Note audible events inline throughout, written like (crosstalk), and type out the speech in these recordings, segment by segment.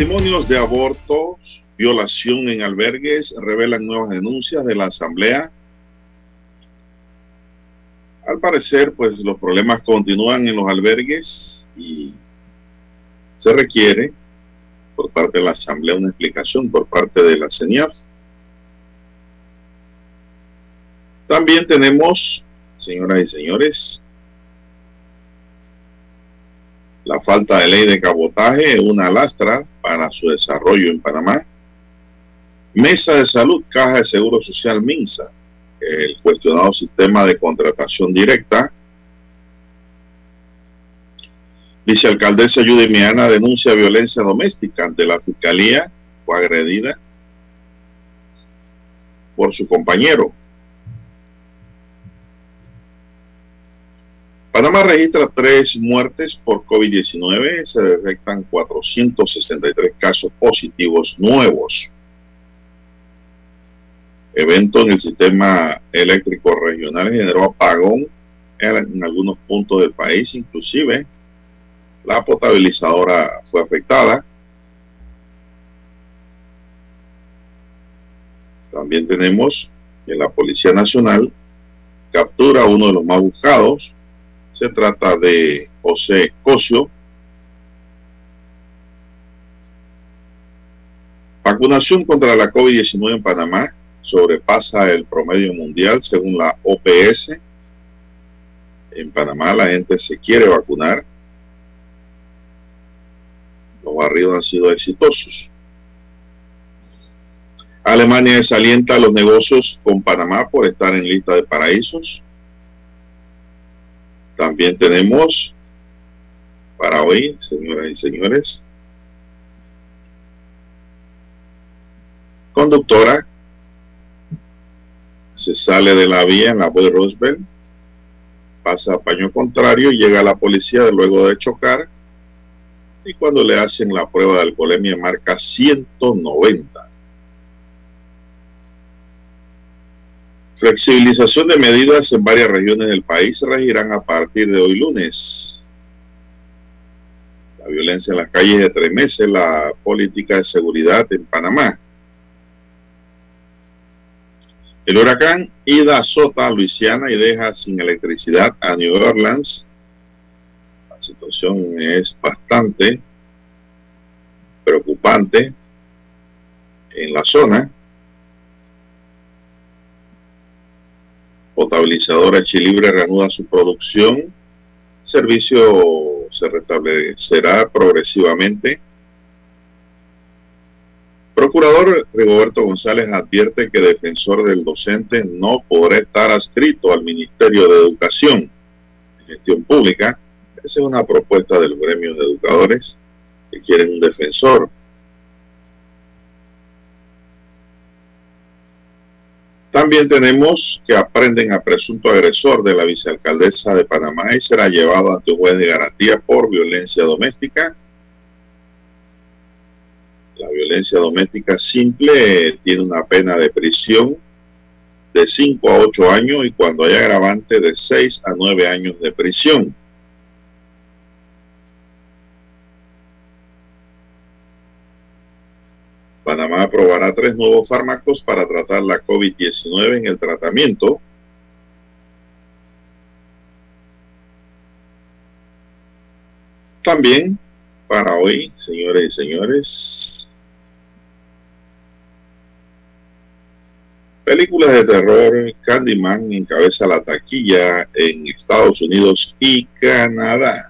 Testimonios de abortos, violación en albergues revelan nuevas denuncias de la Asamblea. Al parecer, pues los problemas continúan en los albergues y se requiere por parte de la Asamblea una explicación por parte de la CENIAF. También tenemos, señoras y señores, la falta de ley de cabotaje una lastra para su desarrollo en Panamá. Mesa de Salud, Caja de Seguro Social Minsa, el cuestionado sistema de contratación directa. Vicealcaldesa Judy Miana denuncia violencia doméstica ante la fiscalía. Fue agredida por su compañero. Panamá registra tres muertes por COVID-19. Se detectan 463 casos positivos nuevos. Evento en el sistema eléctrico regional generó apagón en algunos puntos del país, inclusive la potabilizadora fue afectada. También tenemos que la Policía Nacional captura a uno de los más buscados, se trata de José Cosio. Vacunación contra la COVID-19 en Panamá sobrepasa el promedio mundial según la OPS. En Panamá la gente se quiere vacunar. Los barridos han sido exitosos. Alemania desalienta los negocios con Panamá por estar en lista de paraísos. También tenemos para hoy, señoras y señores, conductora se sale de la vía en la de Roosevelt, pasa a paño contrario llega a la policía luego de chocar y cuando le hacen la prueba de alcoholemia marca 190. Flexibilización de medidas en varias regiones del país regirán a partir de hoy lunes. La violencia en las calles meses, la política de seguridad en Panamá. El huracán Ida azota a Luisiana y deja sin electricidad a New Orleans. La situación es bastante preocupante en la zona. Potabilizadora Chilibre reanuda su producción. El servicio se restablecerá progresivamente. Procurador Rigoberto González advierte que defensor del docente no podrá estar adscrito al Ministerio de Educación y Gestión Pública. Esa es una propuesta del gremio de educadores que quieren un defensor. También tenemos que aprenden a presunto agresor de la vicealcaldesa de Panamá y será llevado ante un juez de garantía por violencia doméstica. La violencia doméstica simple tiene una pena de prisión de 5 a 8 años y cuando hay agravante de 6 a 9 años de prisión. Panamá aprobará tres nuevos fármacos para tratar la COVID-19 en el tratamiento. También para hoy, señores y señores, películas de terror, Candyman encabeza la taquilla en Estados Unidos y Canadá.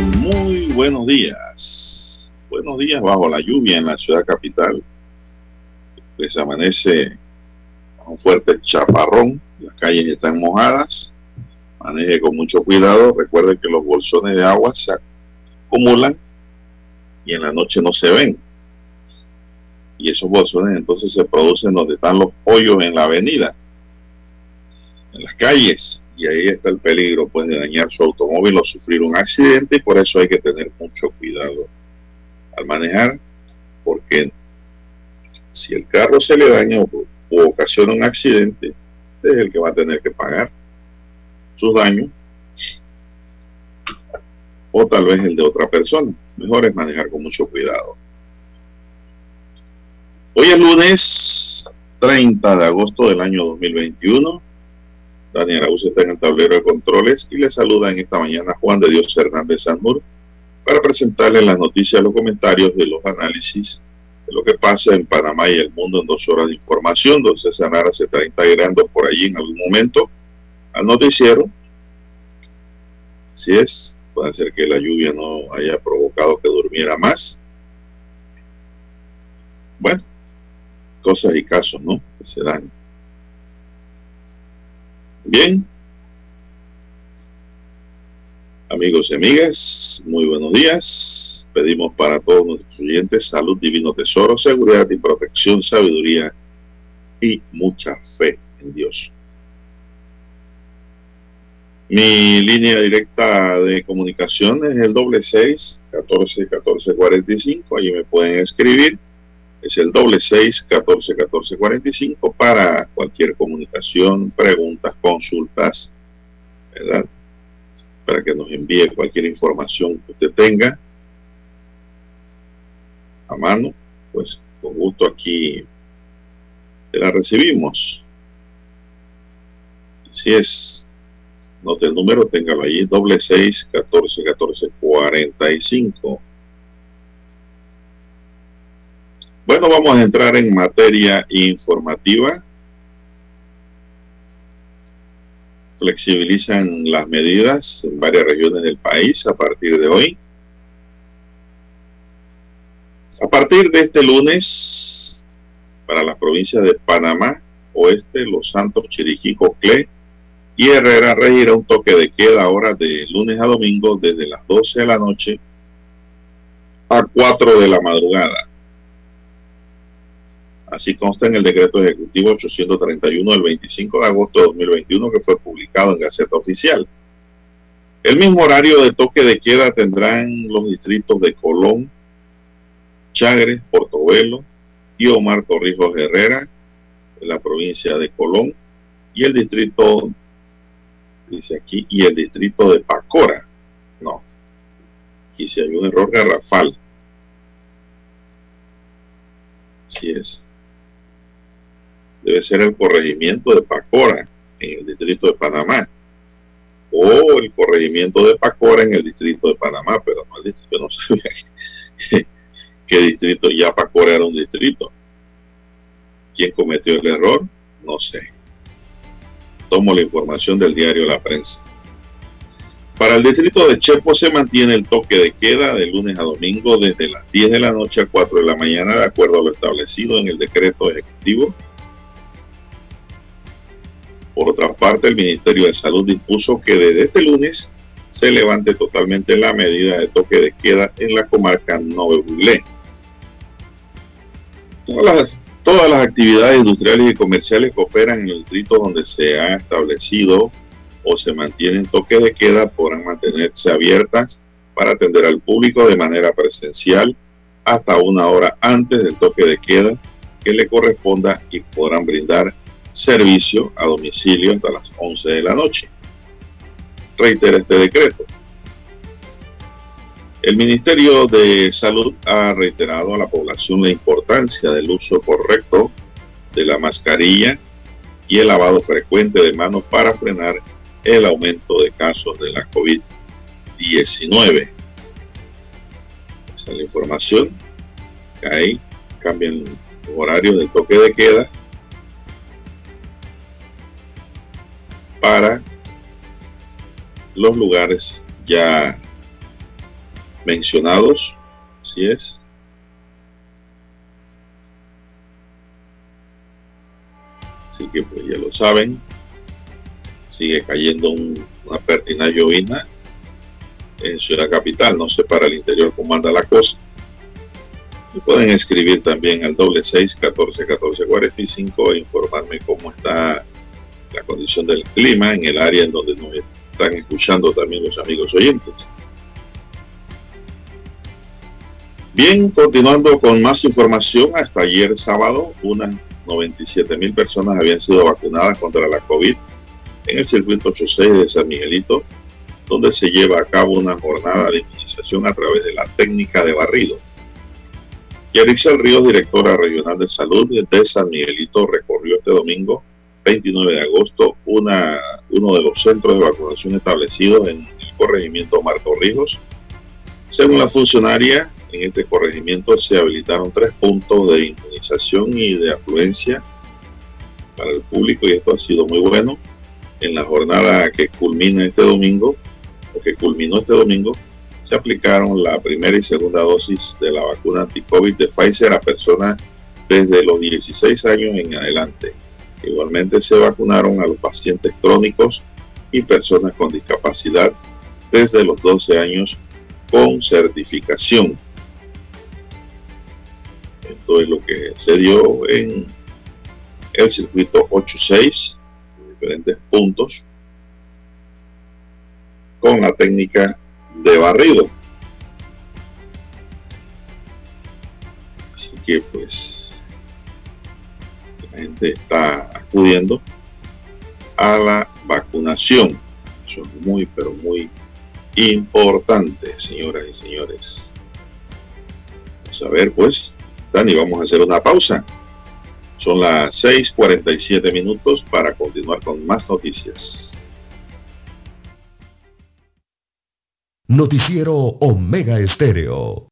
Muy buenos días. Buenos días bajo la lluvia en la ciudad capital. Les amanece un fuerte chaparrón, las calles están mojadas. Maneje con mucho cuidado. Recuerde que los bolsones de agua se acumulan y en la noche no se ven. Y esos bolsones entonces se producen donde están los hoyos en la avenida, en las calles y ahí está el peligro pues de dañar su automóvil o sufrir un accidente y por eso hay que tener mucho cuidado al manejar porque si el carro se le daña o, ocasiona un accidente es el que va a tener que pagar sus daños o tal vez el de otra persona. Mejor es manejar con mucho cuidado. Hoy es lunes 30 de agosto del año 2021 Daniel Araúz está en el tablero de controles y le saluda en esta mañana Juan de Dios Hernández Sanmur para presentarle las noticias, los comentarios de los análisis de lo que pasa en Panamá y el mundo en dos horas de información. Don César Nara se está integrando por allí en algún momento al noticiero. Si es, puede ser que la lluvia no haya provocado que durmiera más. Bueno, cosas y casos, ¿no? Que se dan. Bien. Amigos y amigas, muy buenos días. Pedimos para todos nuestros oyentes salud, divino tesoro, seguridad y protección, sabiduría y mucha fe en Dios. Mi línea directa de comunicación es el doble seis catorce catorce cuarenta y cinco. Allí me pueden escribir es el doble seis catorce catorce cuarenta y cinco para cualquier comunicación, preguntas, consultas, ¿verdad? Para que nos envíe cualquier información que usted tenga a mano, pues con gusto aquí la recibimos. Si es, note el número, téngalo allí, doble seis catorce catorce cuarenta y cinco. Bueno, vamos a entrar en materia informativa. Flexibilizan las medidas en varias regiones del país a partir de hoy. A partir de este lunes, para las provincias de Panamá, Oeste, Los Santos, Chiriquí, Coclé y Herrera regirá un toque de queda ahora de lunes a domingo desde las 12 de la noche a 4 de la madrugada. Así consta en el decreto ejecutivo 831 del 25 de agosto de 2021 que fue publicado en Gaceta Oficial. El mismo horario de toque de queda tendrán los distritos de Colón, Chagres, Portobelo y Omar Torrijos Herrera, en la provincia de Colón, y el distrito, dice aquí, y el distrito de Pacora. No, aquí si hay un error garrafal. Así es debe ser el corregimiento de Pacora en el distrito de Panamá o el corregimiento de Pacora en el distrito de Panamá, pero no el distrito, no sabía (laughs) qué, distrito, ya Pacora era un distrito. ¿Quién cometió el error? no sé. Tomo la información del diario La Prensa. Para el distrito de Chepo se mantiene el toque de queda de lunes a domingo desde las 10 de la noche a 4 de la mañana de acuerdo a lo establecido en el decreto ejecutivo. Por otra parte, el Ministerio de Salud dispuso que desde este lunes se levante totalmente la medida de toque de queda en la comarca Nove Todas las, todas las actividades industriales y comerciales que operan en el distrito donde se ha establecido o se mantienen toques de queda podrán mantenerse abiertas para atender al público de manera presencial hasta una hora antes del toque de queda que le corresponda y podrán brindar servicio a domicilio hasta las 11 de la noche. Reitera este decreto. El Ministerio de Salud ha reiterado a la población la importancia del uso correcto de la mascarilla y el lavado frecuente de manos para frenar el aumento de casos de la COVID-19. Esa es la información hay. Cambian los horarios de toque de queda para los lugares ya mencionados. Así es. Así que pues ya lo saben sigue cayendo una pertina llovina en Ciudad Capital. No sé para el interior cómo anda la cosa. Y pueden escribir también al doble seis catorce catorce cuarenta e informarme cómo está la condición del clima en el área en donde nos están escuchando también los amigos oyentes. Bien, continuando con más información, hasta ayer sábado, unas 97 mil personas habían sido vacunadas contra la COVID en el circuito 86 de San Miguelito, donde se lleva a cabo una jornada de inmunización a través de la técnica de barrido. Yarixel Ríos, directora regional de salud de San Miguelito, recorrió este domingo, 29 de agosto, una, uno de los centros de vacunación establecidos en el corregimiento Marco Ríos. Según la funcionaria, en este corregimiento se habilitaron tres puntos de inmunización y de afluencia para el público y esto ha sido muy bueno en la jornada que culmina este domingo, o que culminó este domingo, se aplicaron la primera y segunda dosis de la vacuna anti-COVID de Pfizer a personas desde los 16 años en adelante. Igualmente se vacunaron a los pacientes crónicos y personas con discapacidad desde los 12 años con certificación. Esto es lo que se dio en el circuito 86 diferentes puntos con la técnica de barrido. Así que pues la gente está acudiendo a la vacunación. Eso es muy, pero muy importante, señoras y señores. Vamos a ver pues, Dani, vamos a hacer una pausa. Son las 6:47 minutos para continuar con más noticias. Noticiero Omega Estéreo.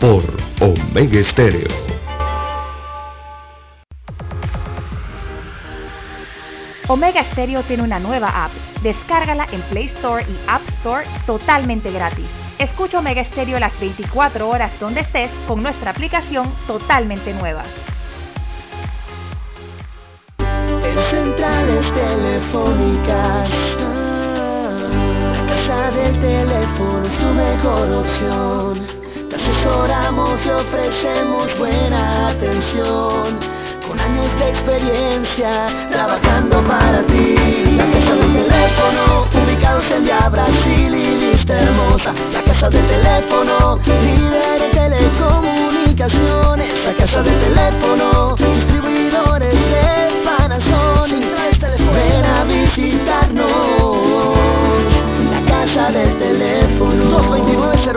por Omega Estéreo. Omega Stereo tiene una nueva app. Descárgala en Play Store y App Store totalmente gratis. Escucha Omega Stereo las 24 horas donde estés con nuestra aplicación totalmente nueva. centrales telefónicas. La casa del teléfono es tu mejor opción. Te asesoramos y ofrecemos buena atención. Con años de experiencia trabajando para ti. La casa del teléfono, ubicados en Via Brasil y lista hermosa. La casa del teléfono, líder en telecomunicaciones. La casa del teléfono, distribuidores de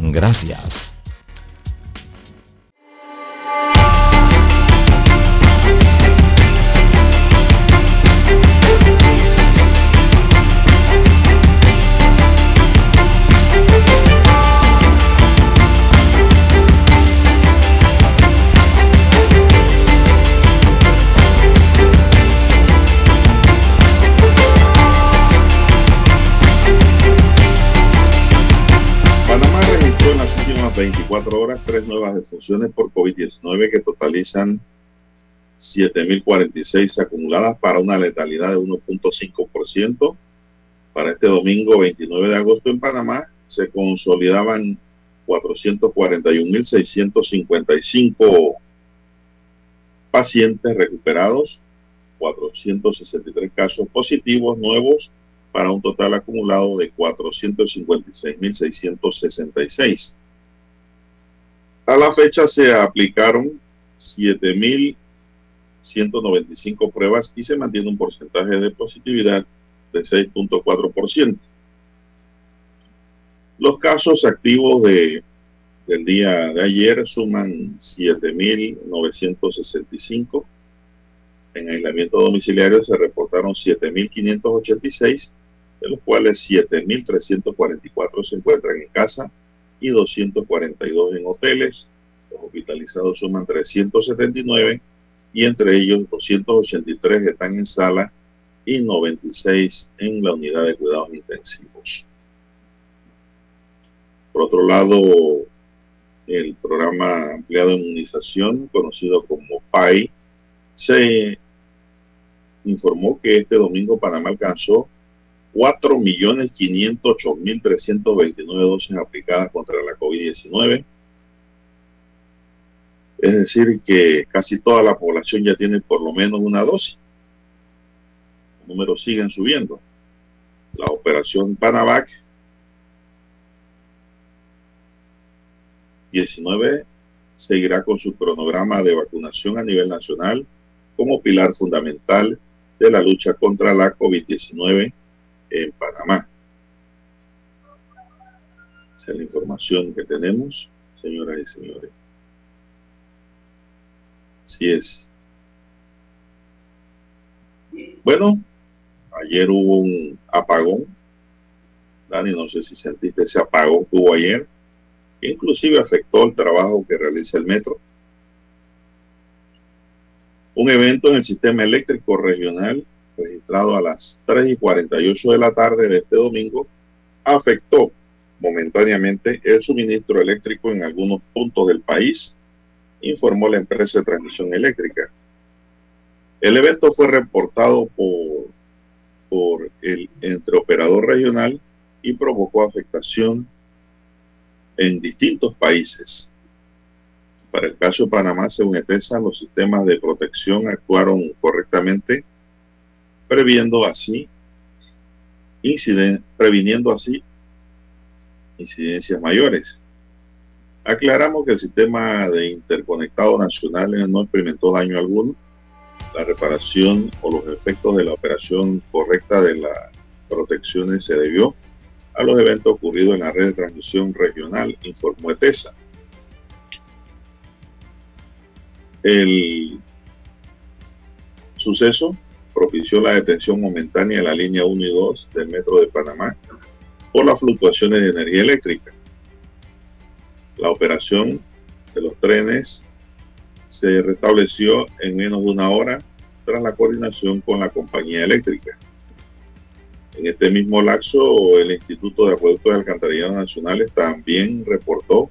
Gracias. 24 horas tres nuevas defunciones por COVID-19 que totalizan 7.046 acumuladas para una letalidad de 1.5%. Para este domingo 29 de agosto en Panamá se consolidaban 441.655 pacientes recuperados, 463 casos positivos nuevos para un total acumulado de 456.666. A la fecha se aplicaron 7.195 pruebas y se mantiene un porcentaje de positividad de 6.4%. Los casos activos de, del día de ayer suman 7.965. En aislamiento domiciliario se reportaron 7.586 de los cuales 7.344 se encuentran en casa y 242 en hoteles. Los hospitalizados suman 379 y entre ellos 283 están en sala y 96 en la unidad de cuidados intensivos. Por otro lado, el programa ampliado de inmunización, conocido como PAI, se informó que este domingo Panamá alcanzó 4.508.329 dosis aplicadas contra la COVID-19. Es decir, que casi toda la población ya tiene por lo menos una dosis. Los números siguen subiendo. La operación Panavac 19 seguirá con su cronograma de vacunación a nivel nacional como pilar fundamental de la lucha contra la COVID-19 en Panamá. Esa es la información que tenemos, señoras y señores. Así es. Bueno, ayer hubo un apagón. Dani, no sé si sentiste ese apagón que hubo ayer, inclusive afectó el trabajo que realiza el metro. Un evento en el sistema eléctrico regional registrado a las 3 y 48 de la tarde de este domingo, afectó momentáneamente el suministro eléctrico en algunos puntos del país, informó la empresa de transmisión eléctrica. El evento fue reportado por, por el entreoperador regional y provocó afectación en distintos países. Para el caso de Panamá, según ETESA, los sistemas de protección actuaron correctamente previendo así inciden, previniendo así incidencias mayores. Aclaramos que el sistema de interconectado nacional no experimentó daño alguno. La reparación o los efectos de la operación correcta de las protecciones se debió a los eventos ocurridos en la red de transmisión regional, informó ETESA. El suceso propició la detención momentánea de la línea 1 y 2 del Metro de Panamá por las fluctuaciones de energía eléctrica. La operación de los trenes se restableció en menos de una hora tras la coordinación con la compañía eléctrica. En este mismo lapso, el Instituto de Acueductos y Alcantarillados Nacionales también reportó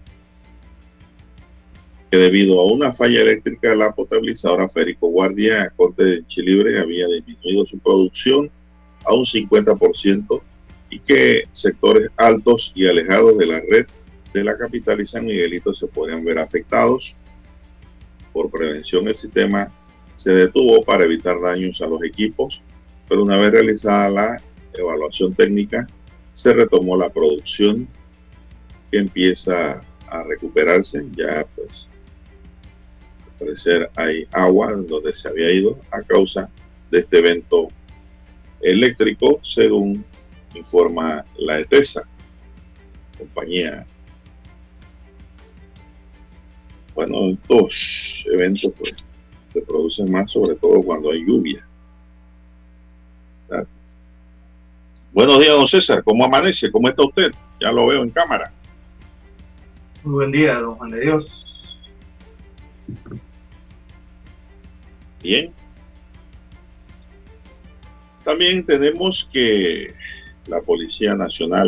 que debido a una falla eléctrica la potabilizadora Férico Guardia Corte de Chilibre había disminuido su producción a un 50% y que sectores altos y alejados de la red de la capital y San Miguelito se podrían ver afectados. Por prevención, el sistema se detuvo para evitar daños a los equipos, pero una vez realizada la evaluación técnica, se retomó la producción que empieza a recuperarse. Ya pues, parecer hay agua donde se había ido a causa de este evento eléctrico, según informa la ETESA, compañía. Bueno, estos eventos pues, se producen más sobre todo cuando hay lluvia. Buenos días, don César. ¿Cómo amanece? ¿Cómo está usted? Ya lo veo en cámara. Muy buen día, don Juan de Dios. Bien. También tenemos que la Policía Nacional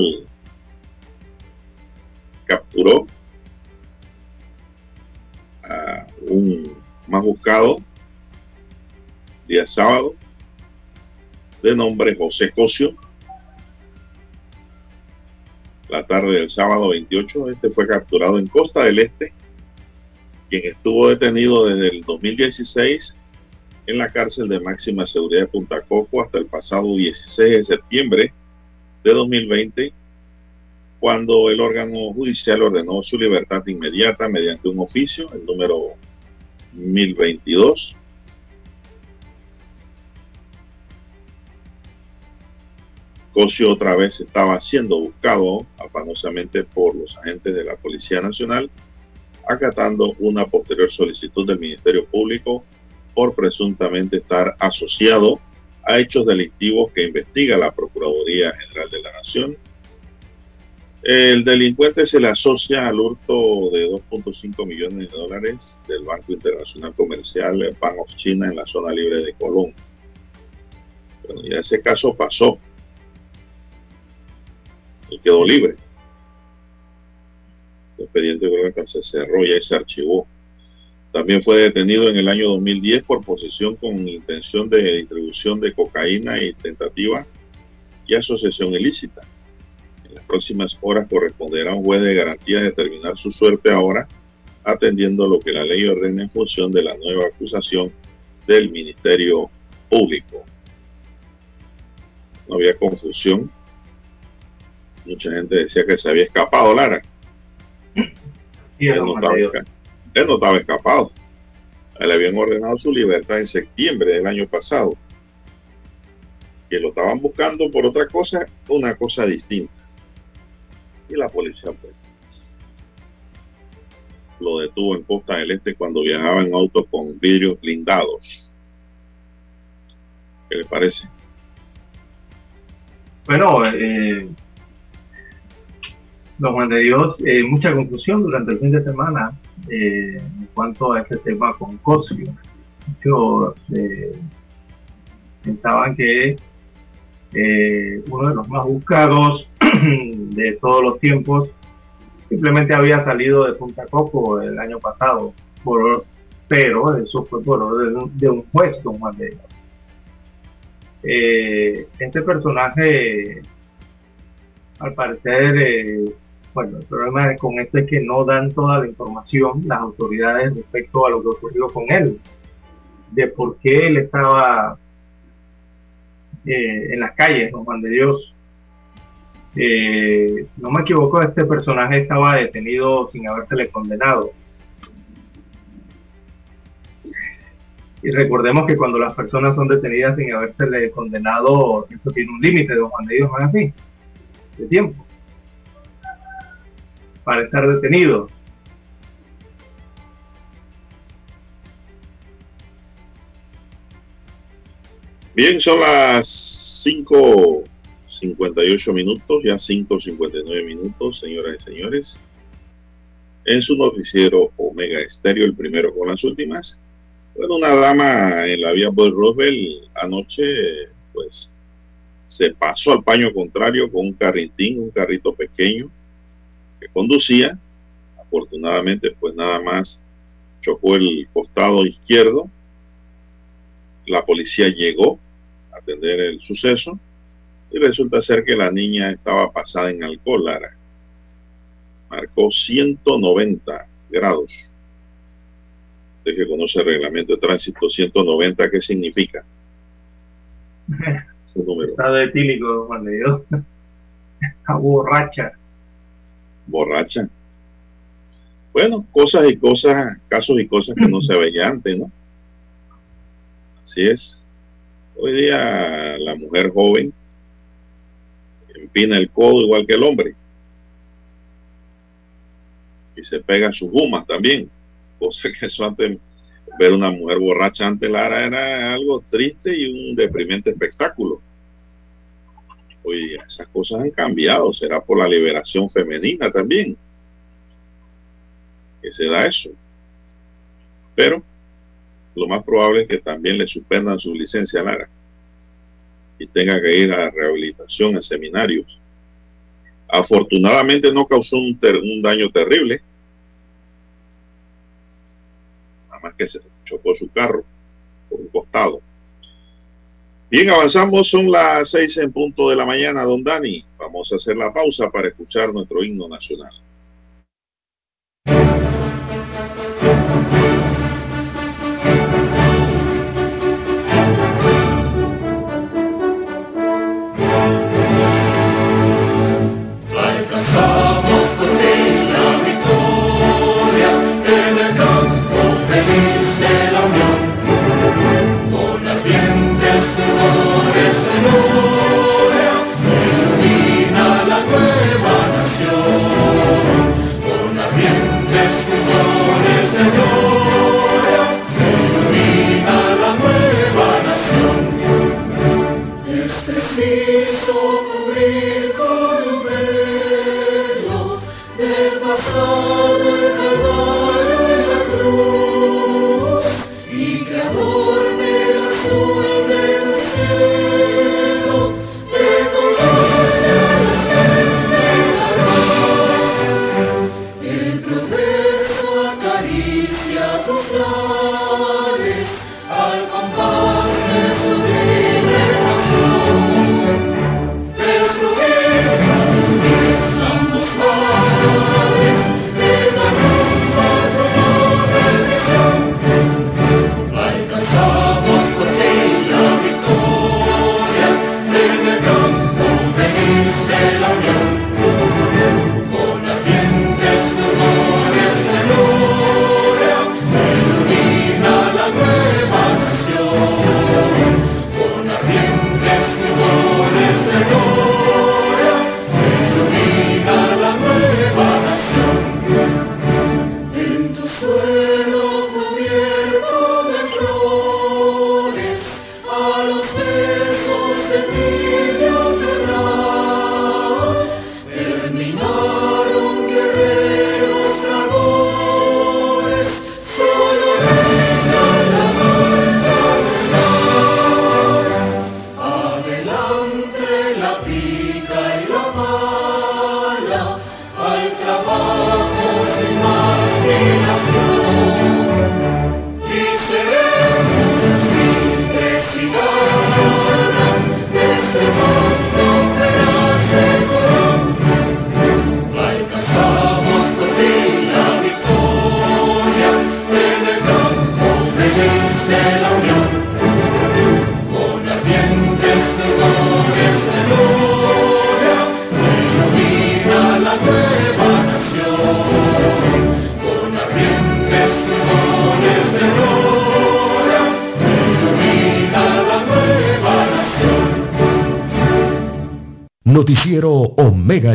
capturó a un más buscado día sábado de nombre José Cosio. La tarde del sábado 28, este fue capturado en Costa del Este, quien estuvo detenido desde el 2016 en la cárcel de máxima seguridad de Punta Coco hasta el pasado 16 de septiembre de 2020, cuando el órgano judicial ordenó su libertad inmediata mediante un oficio, el número 1022. Cosio otra vez estaba siendo buscado afanosamente por los agentes de la Policía Nacional, acatando una posterior solicitud del Ministerio Público por presuntamente estar asociado a hechos delictivos que investiga la Procuraduría General de la Nación. El delincuente se le asocia al hurto de 2.5 millones de dólares del Banco Internacional Comercial Bank of China en la zona libre de Colón. Bueno, ya ese caso pasó y quedó libre. El expediente creo que se cerró y se archivó. También fue detenido en el año 2010 por posesión con intención de distribución de cocaína y tentativa y asociación ilícita. En las próximas horas corresponderá a un juez de garantía determinar su suerte ahora, atendiendo lo que la ley ordena en función de la nueva acusación del Ministerio Público. No había confusión. Mucha gente decía que se había escapado Lara. Sí, Él no, estaba, escapado. Le habían ordenado su libertad en septiembre del año pasado. Que lo estaban buscando por otra cosa, una cosa distinta. Y la policía pues, lo detuvo en Costa del Este cuando viajaba en auto con vidrios blindados. ¿Qué le parece? Bueno, eh, don Juan de Dios, eh, mucha confusión durante el fin de semana en cuanto a este tema con Cosio. Muchos eh, pensaban que eh, uno de los más buscados (clears throat) de todos los tiempos simplemente había salido de Punta Coco el año pasado, por, pero eso fue por orden de un juez, don Juan de. Eh, este personaje, al parecer, eh, bueno, el problema con esto es que no dan toda la información las autoridades respecto a lo que ocurrió con él, de por qué él estaba eh, en las calles, don Juan de Dios. Eh, si no me equivoco, este personaje estaba detenido sin habérsele condenado. Y recordemos que cuando las personas son detenidas sin habérsele condenado, esto tiene un límite, don Juan de Dios, ¿no es así? De tiempo para estar detenido. Bien, son las 5.58 minutos, ya 5.59 minutos, señoras y señores. En su noticiero Omega Estéreo, el primero con las últimas. Bueno, una dama en la vía Boy Roosevelt anoche, pues, se pasó al paño contrario con un carritín, un carrito pequeño, que conducía. Afortunadamente, pues nada más chocó el costado izquierdo. La policía llegó a atender el suceso y resulta ser que la niña estaba pasada en alcohol, Lara. marcó 190 grados. Usted que conoce el reglamento de tránsito 190, ¿qué significa? (laughs) Número. Estado etílico, Juan de Dios. (laughs) borracha. Borracha. Bueno, cosas y cosas, casos y cosas que no se veían antes, ¿no? Así es. Hoy día la mujer joven empina el codo igual que el hombre. Y se pega sus humas también. Cosa que eso antes, ver una mujer borracha antes Lara era algo triste y un deprimente espectáculo. Hoy día esas cosas han cambiado. Será por la liberación femenina también. Que se da eso. Pero lo más probable es que también le suspendan su licencia a Lara y tenga que ir a rehabilitación en seminarios. Afortunadamente no causó un, un daño terrible, nada más que se chocó su carro por un costado. Bien, avanzamos, son las seis en punto de la mañana, don Dani. Vamos a hacer la pausa para escuchar nuestro himno nacional.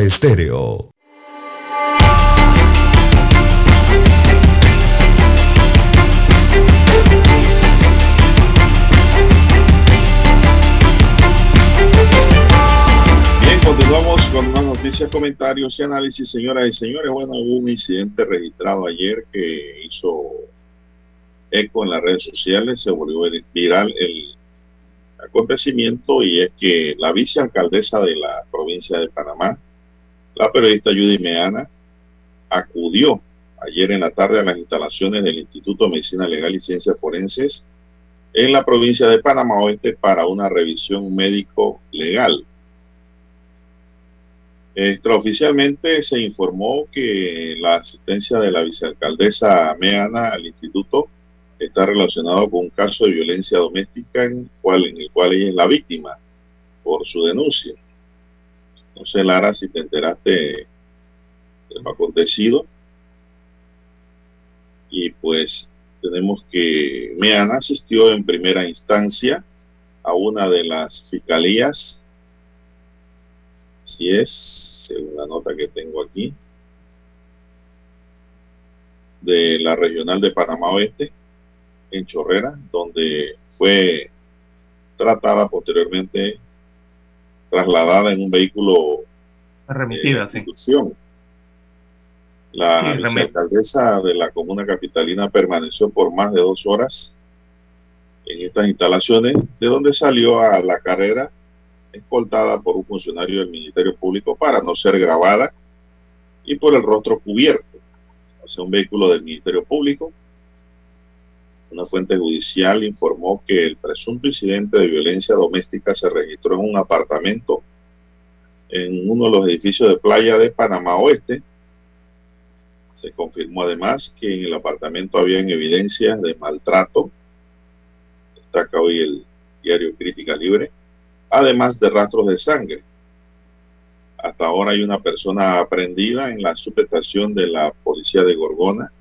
Estéreo. Bien, continuamos con más noticias, comentarios y análisis, señoras y señores. Bueno, hubo un incidente registrado ayer que hizo eco en las redes sociales, se volvió viral el acontecimiento y es que la vicealcaldesa de la provincia de Panamá, la periodista Judy Meana, acudió ayer en la tarde a las instalaciones del Instituto de Medicina Legal y Ciencias Forenses en la provincia de Panamá Oeste para una revisión médico legal. Extraoficialmente se informó que la asistencia de la vicealcaldesa Meana al instituto está relacionado con un caso de violencia doméstica en en el cual ella es la víctima por su denuncia. No sé, Lara, si te enteraste de lo acontecido. Y pues tenemos que Meana asistió en primera instancia a una de las fiscalías Así es, según la nota que tengo aquí, de la regional de Panamá Oeste, en Chorrera, donde fue tratada posteriormente, trasladada en un vehículo remitida, de institución. La vicealcaldesa de la comuna capitalina permaneció por más de dos horas en estas instalaciones, de donde salió a la carrera escoltada por un funcionario del Ministerio Público para no ser grabada y por el rostro cubierto. O sea, un vehículo del Ministerio Público. Una fuente judicial informó que el presunto incidente de violencia doméstica se registró en un apartamento en uno de los edificios de playa de Panamá Oeste. Se confirmó además que en el apartamento habían evidencias de maltrato. Destaca hoy el diario Crítica Libre además de rastros de sangre. Hasta ahora hay una persona aprendida en la subestación de la policía de Gorgona.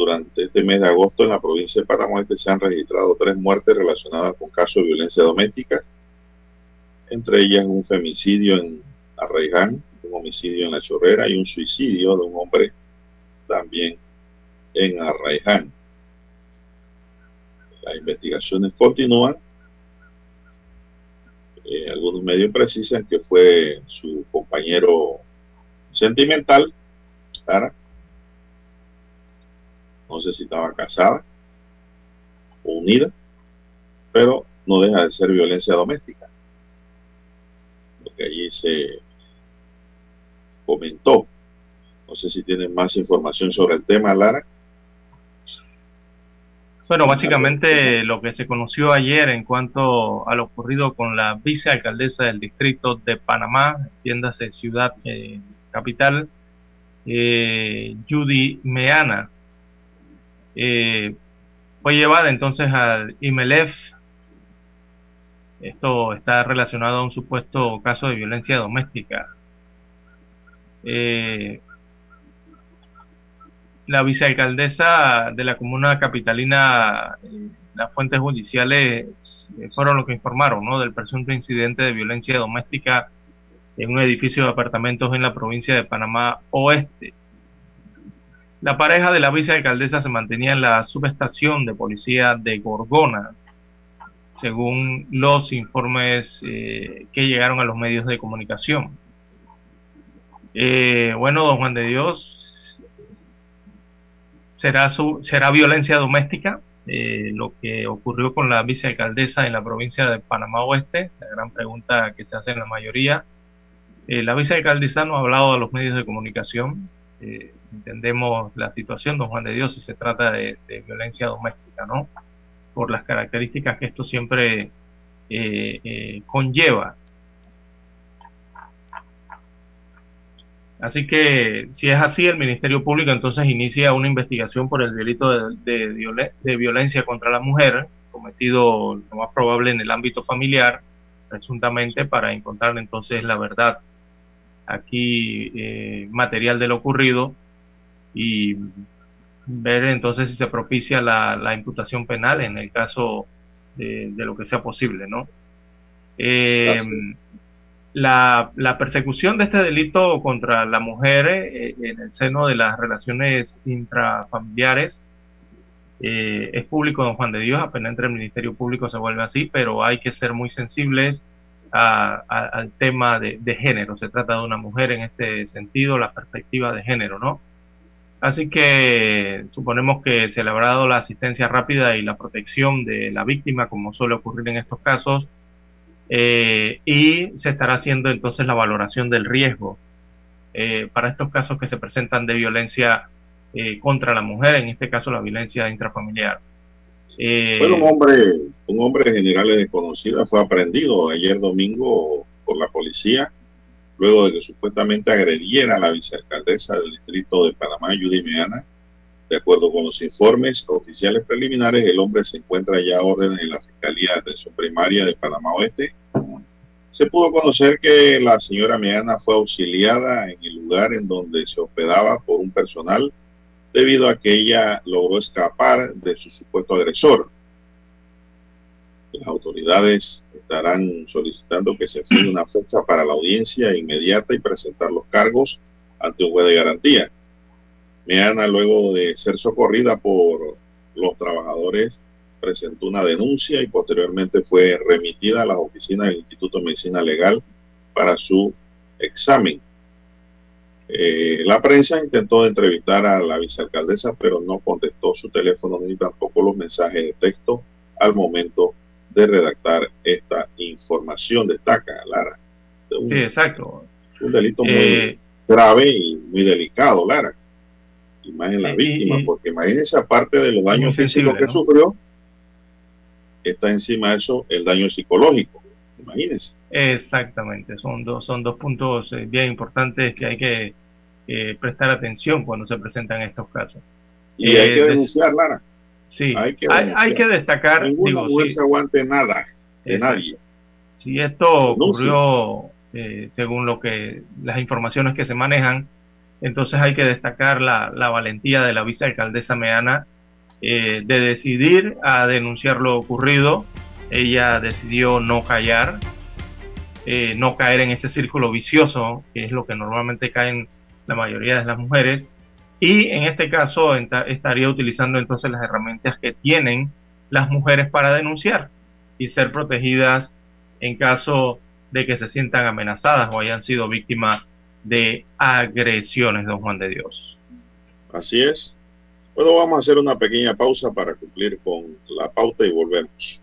Durante este mes de agosto en la provincia de Panamá este se han registrado tres muertes relacionadas con casos de violencia doméstica, entre ellas un femicidio en Arraiján, un homicidio en La Chorrera y un suicidio de un hombre también en Arraiján. Las investigaciones continúan eh, algunos medios precisan que fue su compañero sentimental, Sara. No sé si estaba casada o unida, pero no deja de ser violencia doméstica. Lo que allí se comentó. No sé si tienen más información sobre el tema, Lara. Bueno, básicamente lo que se conoció ayer en cuanto a lo ocurrido con la vicealcaldesa del distrito de Panamá, entiéndase ciudad eh, capital, eh, Judy Meana, eh, fue llevada entonces al IMELEF. Esto está relacionado a un supuesto caso de violencia doméstica. Eh, la vicealcaldesa de la comuna capitalina, eh, las fuentes judiciales eh, fueron los que informaron ¿no? del presunto incidente de violencia doméstica en un edificio de apartamentos en la provincia de Panamá Oeste. La pareja de la vicealcaldesa se mantenía en la subestación de policía de Gorgona, según los informes eh, que llegaron a los medios de comunicación. bueno, don Juan de Dios, será, su, será violencia doméstica, eh, lo que ocurrió con la vicealcaldesa en la provincia de Panamá Oeste, la gran pregunta que se hace en la mayoría. Eh, la vicealcaldesa no ha hablado a los medios de comunicación, eh, entendemos la situación, don Juan de Dios, si se trata de, de violencia doméstica, ¿no? Por las características que esto siempre conlleva. Así que si es así, el Ministerio Público entonces inicia una investigación por el delito de, violencia contra la mujer, cometido lo más probable en el ámbito familiar, presuntamente para encontrar entonces la verdad aquí eh, material de lo ocurrido y ver entonces si se propicia la, imputación penal en el caso de, lo que sea posible, ¿no? Eh, la, persecución de este delito contra la mujer eh, en el seno de las relaciones intrafamiliares eh, es público, don Juan de Dios, apenas entre el Ministerio Público se vuelve así, pero hay que ser muy sensibles al tema de, género. Se trata de una mujer en este sentido, la perspectiva de género, ¿no? Así que suponemos que se le habrá dado la asistencia rápida y la protección de la víctima, como suele ocurrir en estos casos, eh, y se estará haciendo entonces la valoración del riesgo eh, para estos casos que se presentan de violencia eh, contra la mujer, en este caso la violencia intrafamiliar. Bueno, un hombre, un hombre de generales desconocida fue aprendido ayer domingo por la policía luego de que supuestamente agrediera a la vicealcaldesa del distrito de Panamá, Judy Meana. De acuerdo con los informes oficiales preliminares, el hombre se encuentra ya a orden en la Fiscalía de Atención Primaria de Panamá Oeste. Se pudo conocer que la señora Meana fue auxiliada en el lugar en donde se hospedaba por un personal debido a que ella logró escapar de su supuesto agresor. Las autoridades estarán solicitando que se fije una fecha para la audiencia inmediata y presentar los cargos ante un juez de garantía. Meana, luego de ser socorrida por los trabajadores, presentó una denuncia y posteriormente fue remitida a las oficinas del Instituto de Medicina Legal para su examen. Eh, la prensa intentó entrevistar a la vicealcaldesa, pero no contestó su teléfono ni tampoco los mensajes de texto al momento de redactar esta información, destaca Lara. sí, exacto. Un delito muy eh, grave y muy delicado, Lara. Y más en la víctima, porque imagínense, aparte de los daños físicos que sufrió, está encima de eso el daño psicológico. Imagínense. Exactamente, son dos, son dos puntos eh, bien importantes que hay que prestar atención cuando se presentan estos casos. Y hay que denunciar, Lara. Sí, hay que, hay, que destacar. Ninguna mujer se aguante nada de nadie. Si esto ocurrió, eh, según lo que las informaciones que se manejan, entonces hay que destacar la, la valentía de la vicealcaldesa Meana eh, de decidir a denunciar lo ocurrido. Ella decidió no callar, eh, no caer en ese círculo vicioso, que es lo que normalmente caen la mayoría de las mujeres, y en este caso estaría utilizando entonces las herramientas que tienen las mujeres para denunciar y ser protegidas en caso de que se sientan amenazadas o hayan sido víctimas de agresiones, don Juan de Dios. Así es. Bueno, vamos a hacer una pequeña pausa para cumplir con la pauta y volvemos.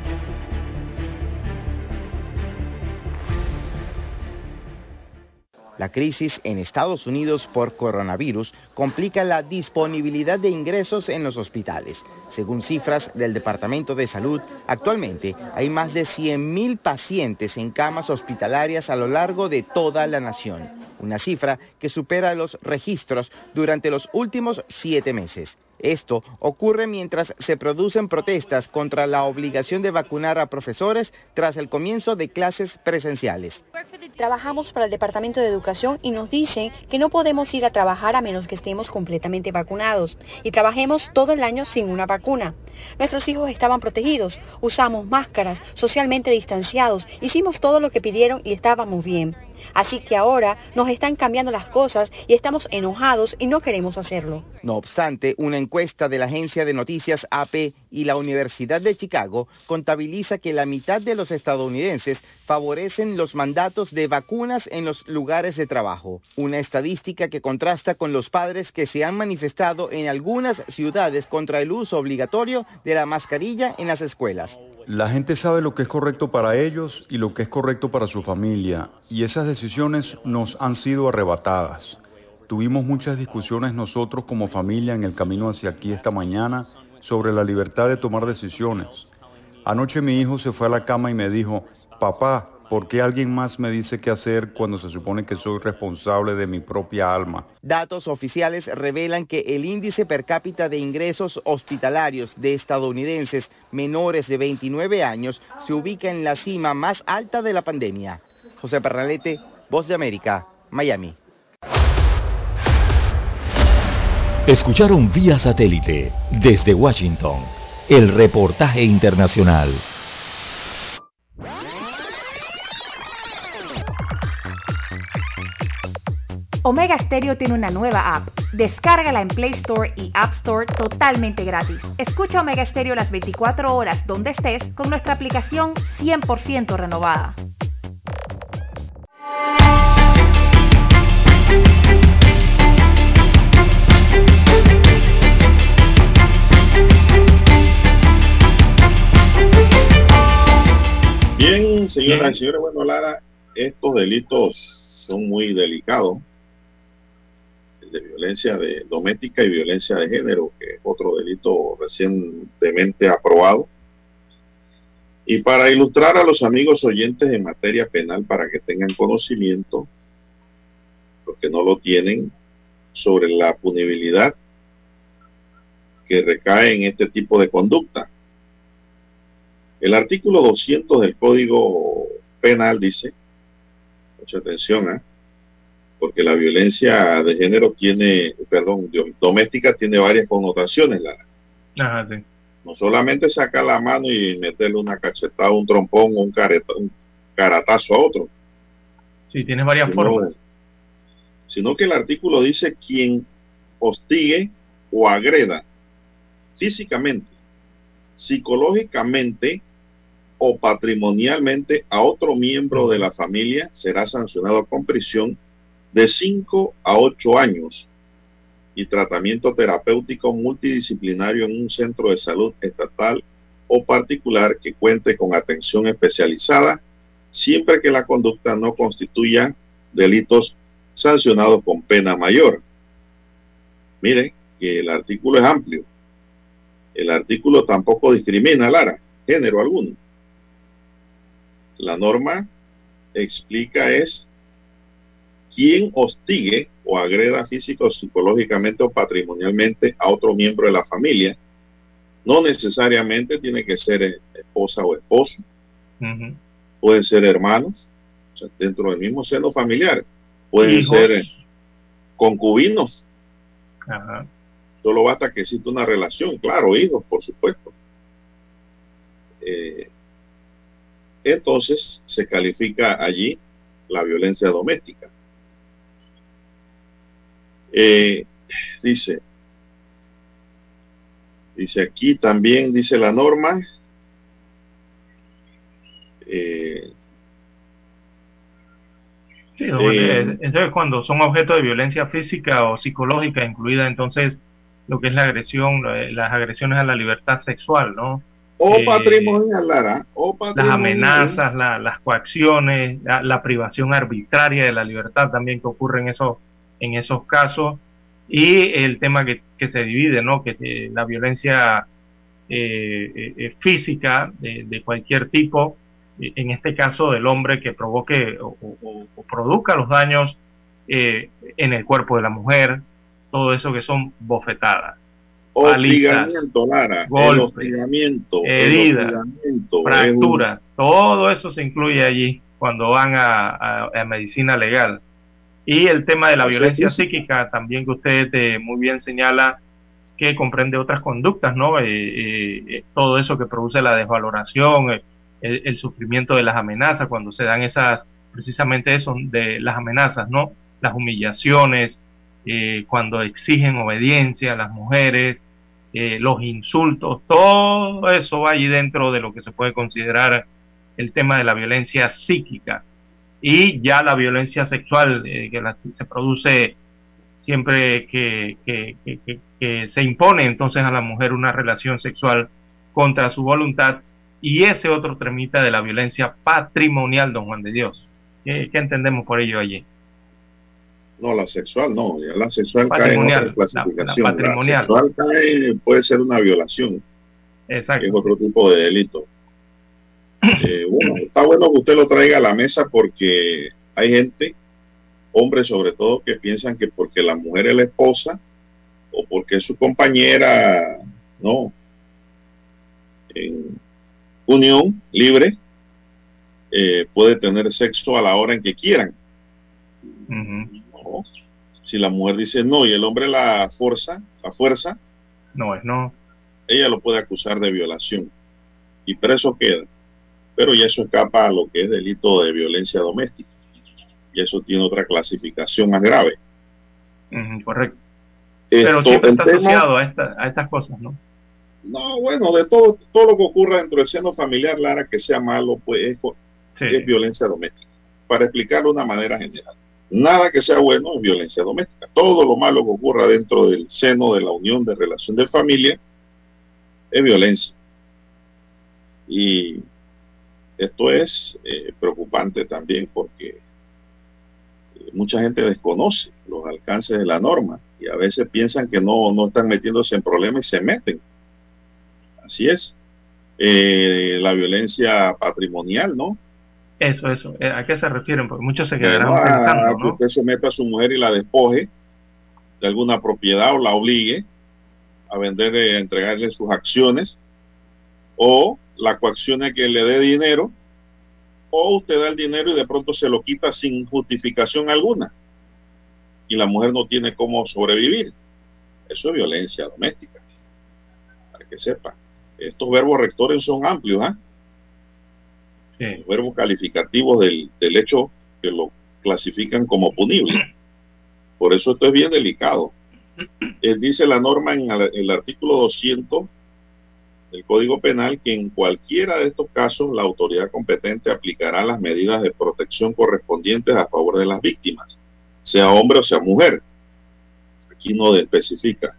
La crisis en Estados Unidos por coronavirus complica la disponibilidad de ingresos en los hospitales. Según cifras del Departamento de Salud, actualmente hay más de 100.000 pacientes en camas hospitalarias a lo largo de toda la nación, una cifra que supera los registros durante los últimos siete meses. Esto ocurre mientras se producen protestas contra la obligación de vacunar a profesores tras el comienzo de clases presenciales. Trabajamos para el Departamento de Educación y nos dicen que no podemos ir a trabajar a menos que estemos completamente vacunados y trabajemos todo el año sin una vacuna. Nuestros hijos estaban protegidos, usamos máscaras, socialmente distanciados, hicimos todo lo que pidieron y estábamos bien. Así que ahora nos están cambiando las cosas y estamos enojados y no queremos hacerlo. No obstante, una encuesta de la agencia de noticias AP y la Universidad de Chicago contabiliza que la mitad de los estadounidenses favorecen los mandatos de vacunas en los lugares de trabajo. Una estadística que contrasta con los padres que se han manifestado en algunas ciudades contra el uso obligatorio de la mascarilla en las escuelas. La gente sabe lo que es correcto para ellos y lo que es correcto para su familia, y esas decisiones nos han sido arrebatadas. Tuvimos muchas discusiones nosotros como familia en el camino hacia aquí esta mañana sobre la libertad de tomar decisiones. Anoche mi hijo se fue a la cama y me dijo, papá, ¿Por qué alguien más me dice qué hacer cuando se supone que soy responsable de mi propia alma? Datos oficiales revelan que el índice per cápita de ingresos hospitalarios de estadounidenses menores de 29 años se ubica en la cima más alta de la pandemia. José Pernalete, Voz de América, Miami. Escucharon vía satélite desde Washington el reportaje internacional. Omega Stereo tiene una nueva app. Descárgala en Play Store y App Store totalmente gratis. Escucha Omega Stereo las 24 horas donde estés con nuestra aplicación 100% renovada. Bien, señoras y señores, bueno, Lara, estos delitos son muy delicados de violencia de, doméstica y violencia de género, que es otro delito recientemente aprobado. Y para ilustrar a los amigos oyentes en materia penal, para que tengan conocimiento, los que no lo tienen, sobre la punibilidad que recae en este tipo de conducta. El artículo 200 del Código Penal dice, mucha atención, ¿eh? Porque la violencia de género tiene, perdón, doméstica tiene varias connotaciones, Ajá, sí. No solamente sacar la mano y meterle una cachetada, un trompón, un, careta, un caratazo a otro. Sí, tiene varias sino, formas. Sino que el artículo dice quien hostigue o agreda físicamente, psicológicamente o patrimonialmente a otro miembro de la familia será sancionado con prisión de 5 a 8 años y tratamiento terapéutico multidisciplinario en un centro de salud estatal o particular que cuente con atención especializada, siempre que la conducta no constituya delitos sancionados con pena mayor. Miren que el artículo es amplio. El artículo tampoco discrimina, Lara, género alguno. La norma explica es quien hostigue o agreda físico, psicológicamente o patrimonialmente a otro miembro de la familia. No necesariamente tiene que ser esposa o esposo. Uh -huh. Pueden ser hermanos, o sea, dentro del mismo seno familiar. Pueden ¿Hijos? ser concubinos. Ajá. Solo basta que exista una relación, claro, hijos, por supuesto. Eh, entonces se califica allí la violencia doméstica. Eh, dice, dice aquí también, dice la norma, eh, sí, eh, entonces cuando son objetos de violencia física o psicológica, incluida entonces lo que es la agresión, las agresiones a la libertad sexual, ¿no? O eh, patrimonial, Lara. O patrimonial. Las amenazas, la, las coacciones, la, la, privación arbitraria de la libertad también que ocurre en esos, en esos casos. Y el tema que, que se divide, ¿no? Que eh, la violencia eh, eh, física de, de, cualquier tipo, en este caso del hombre que provoque o, o, o produzca los daños en el cuerpo de la mujer, todo eso que son bofetadas hostigamiento, Lara, golpes, hostigamiento, heridas, fracturas, todo eso se incluye allí cuando van a, a, a, medicina legal. Y el tema de la violencia sí. psíquica también que usted eh, muy bien señala que comprende otras conductas, ¿no? Eh, eh, todo eso que produce la desvaloración, el, el, sufrimiento de las amenazas, cuando se dan esas, precisamente eso, de las amenazas, ¿no? Las humillaciones, cuando exigen obediencia a las mujeres, los insultos, todo eso va allí dentro de lo que se puede considerar el tema de la violencia psíquica y ya la violencia sexual eh, que la, se produce siempre que, que, que, que, se impone entonces a la mujer una relación sexual contra su voluntad y ese otro tremita de la violencia patrimonial, don Juan de Dios. ¿Qué, qué entendemos por ello allí? No, la sexual no, ya la sexual cae en otra clasificación. La, la, la sexual cae, puede ser una violación. Exacto. es otro tipo de delito. Eh, bueno, está bueno que usted lo traiga a la mesa porque hay gente, hombres sobre todo, que piensan que porque la mujer es la esposa o porque es su compañera, no, en unión libre, eh, puede tener sexo a la hora en que quieran. Uh -huh. No. Si la mujer dice no y el hombre la fuerza, la fuerza, no es no. Ella lo puede acusar de violación y preso queda. Pero ya eso escapa a lo que es delito de violencia doméstica. Y eso tiene otra clasificación más grave. Uh -huh, correcto. Esto, Pero siempre está tema, asociado a, esta, a, estas cosas, ¿no? No, bueno, de todo, todo lo que ocurra dentro del seno familiar, Lara, que sea malo, pues es, sí. es violencia doméstica. Para explicarlo de una manera general. Nada que sea bueno es violencia doméstica. Todo lo malo que ocurra dentro del seno de la unión de relación de familia es violencia. Y esto es eh, preocupante también porque mucha gente desconoce los alcances de la norma y a veces piensan que no, no están metiéndose en problemas y se meten. Así es. Eh, la violencia patrimonial, ¿no? Eso, eso. Eh, ¿A qué se refieren? Porque muchos se quedarán pensando, ¿no? Que usted se meta a su mujer y la despoje de alguna propiedad o la obligue a vender, a entregarle sus acciones, o la coacción es que le dé dinero o usted da el dinero y de pronto se lo quita sin justificación alguna y la mujer no tiene cómo sobrevivir. Eso es violencia doméstica. Para que sepa. Estos verbos rectores son amplios, ¿ah? Los verbos calificativos del, del hecho que lo clasifican como punible. Por eso esto es bien delicado. Él dice la norma en el artículo 200 del Código Penal que en cualquiera de estos casos la autoridad competente aplicará las medidas de protección correspondientes a favor de las víctimas, sea hombre o sea mujer. Aquí no especifica.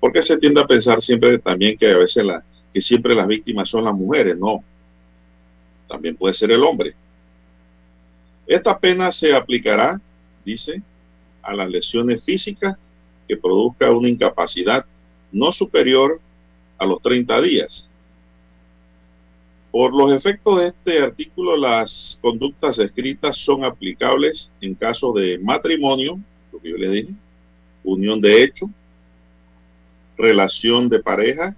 Porque se tiende a pensar siempre también que a veces la, que siempre las víctimas son las mujeres, no. También puede ser el hombre. Esta pena se aplicará, dice, a las lesiones físicas que produzca una incapacidad no superior a los 30 días. Por los efectos de este artículo, las conductas escritas son aplicables en caso de matrimonio, lo que yo le dije, unión de hecho, relación de pareja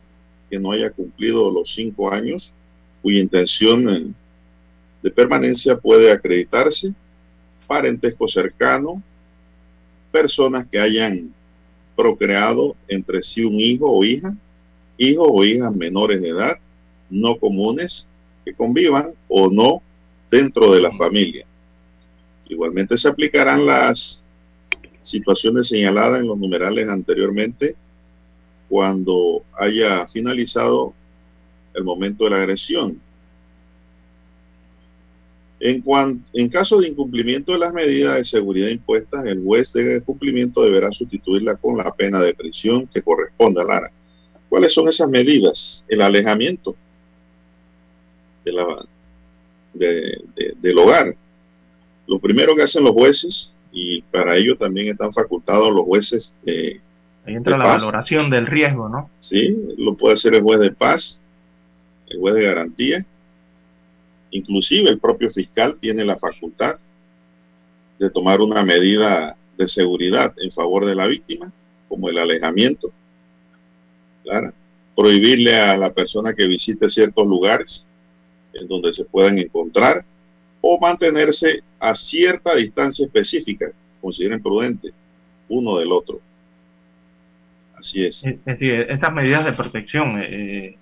que no haya cumplido los cinco años, cuya intención de permanencia puede acreditarse, parentesco cercano, personas que hayan procreado entre sí un hijo o hija, hijos o hijas menores de edad, no comunes, que convivan o no dentro de la familia. Igualmente se aplicarán las situaciones señaladas en los numerales anteriormente cuando haya finalizado el momento de la agresión. En, en caso de incumplimiento de las medidas de seguridad impuestas, el juez de cumplimiento deberá sustituirla con la pena de prisión que corresponda a Lara. ¿Cuáles son esas medidas? El alejamiento de la, del hogar. Lo primero que hacen los jueces, y para ello también están facultados los jueces de... Ahí entra la valoración del riesgo, ¿no? Sí, lo puede hacer el juez de paz, el juez de garantía. Inclusive el propio fiscal tiene la facultad de tomar una medida de seguridad en favor de la víctima, como el alejamiento prohibirle a la persona que visite ciertos lugares en donde se puedan encontrar o mantenerse a cierta distancia específica, consideren prudente, uno del otro. Así es. Es decir, esas medidas de protección eh,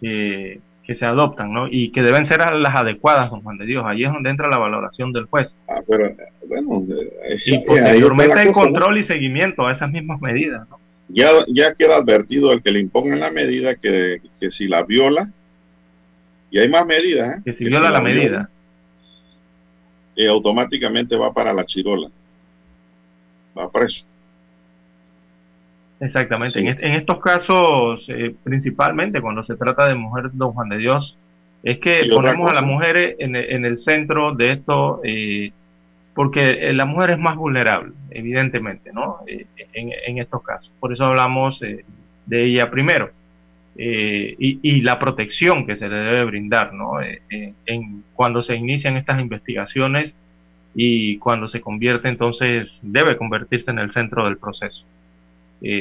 que, se adoptan, ¿no? Y que deben ser las adecuadas, don Juan de Dios. Ahí es donde entra la valoración del juez. Ah, pero, bueno, eh, y (laughs) posteriormente el control y seguimiento a esas mismas medidas, ¿no? Ya, ya queda advertido al que le impongan la medida que, si la viola, y hay más medidas, ¿eh? que si viola la, medida, eh, automáticamente va para la chirola, va preso. Exactamente, en, en, estos casos, eh, principalmente cuando se trata de mujer, don Juan de Dios, es que ponemos a las mujeres en, en, el centro de esto porque eh, la mujer es más vulnerable, evidentemente, ¿no? Eh, en, estos casos. Por eso hablamos eh, de ella primero. y, la protección que se le debe brindar, ¿no? en, cuando se inician estas investigaciones y cuando se convierte, entonces, debe convertirse en el centro del proceso.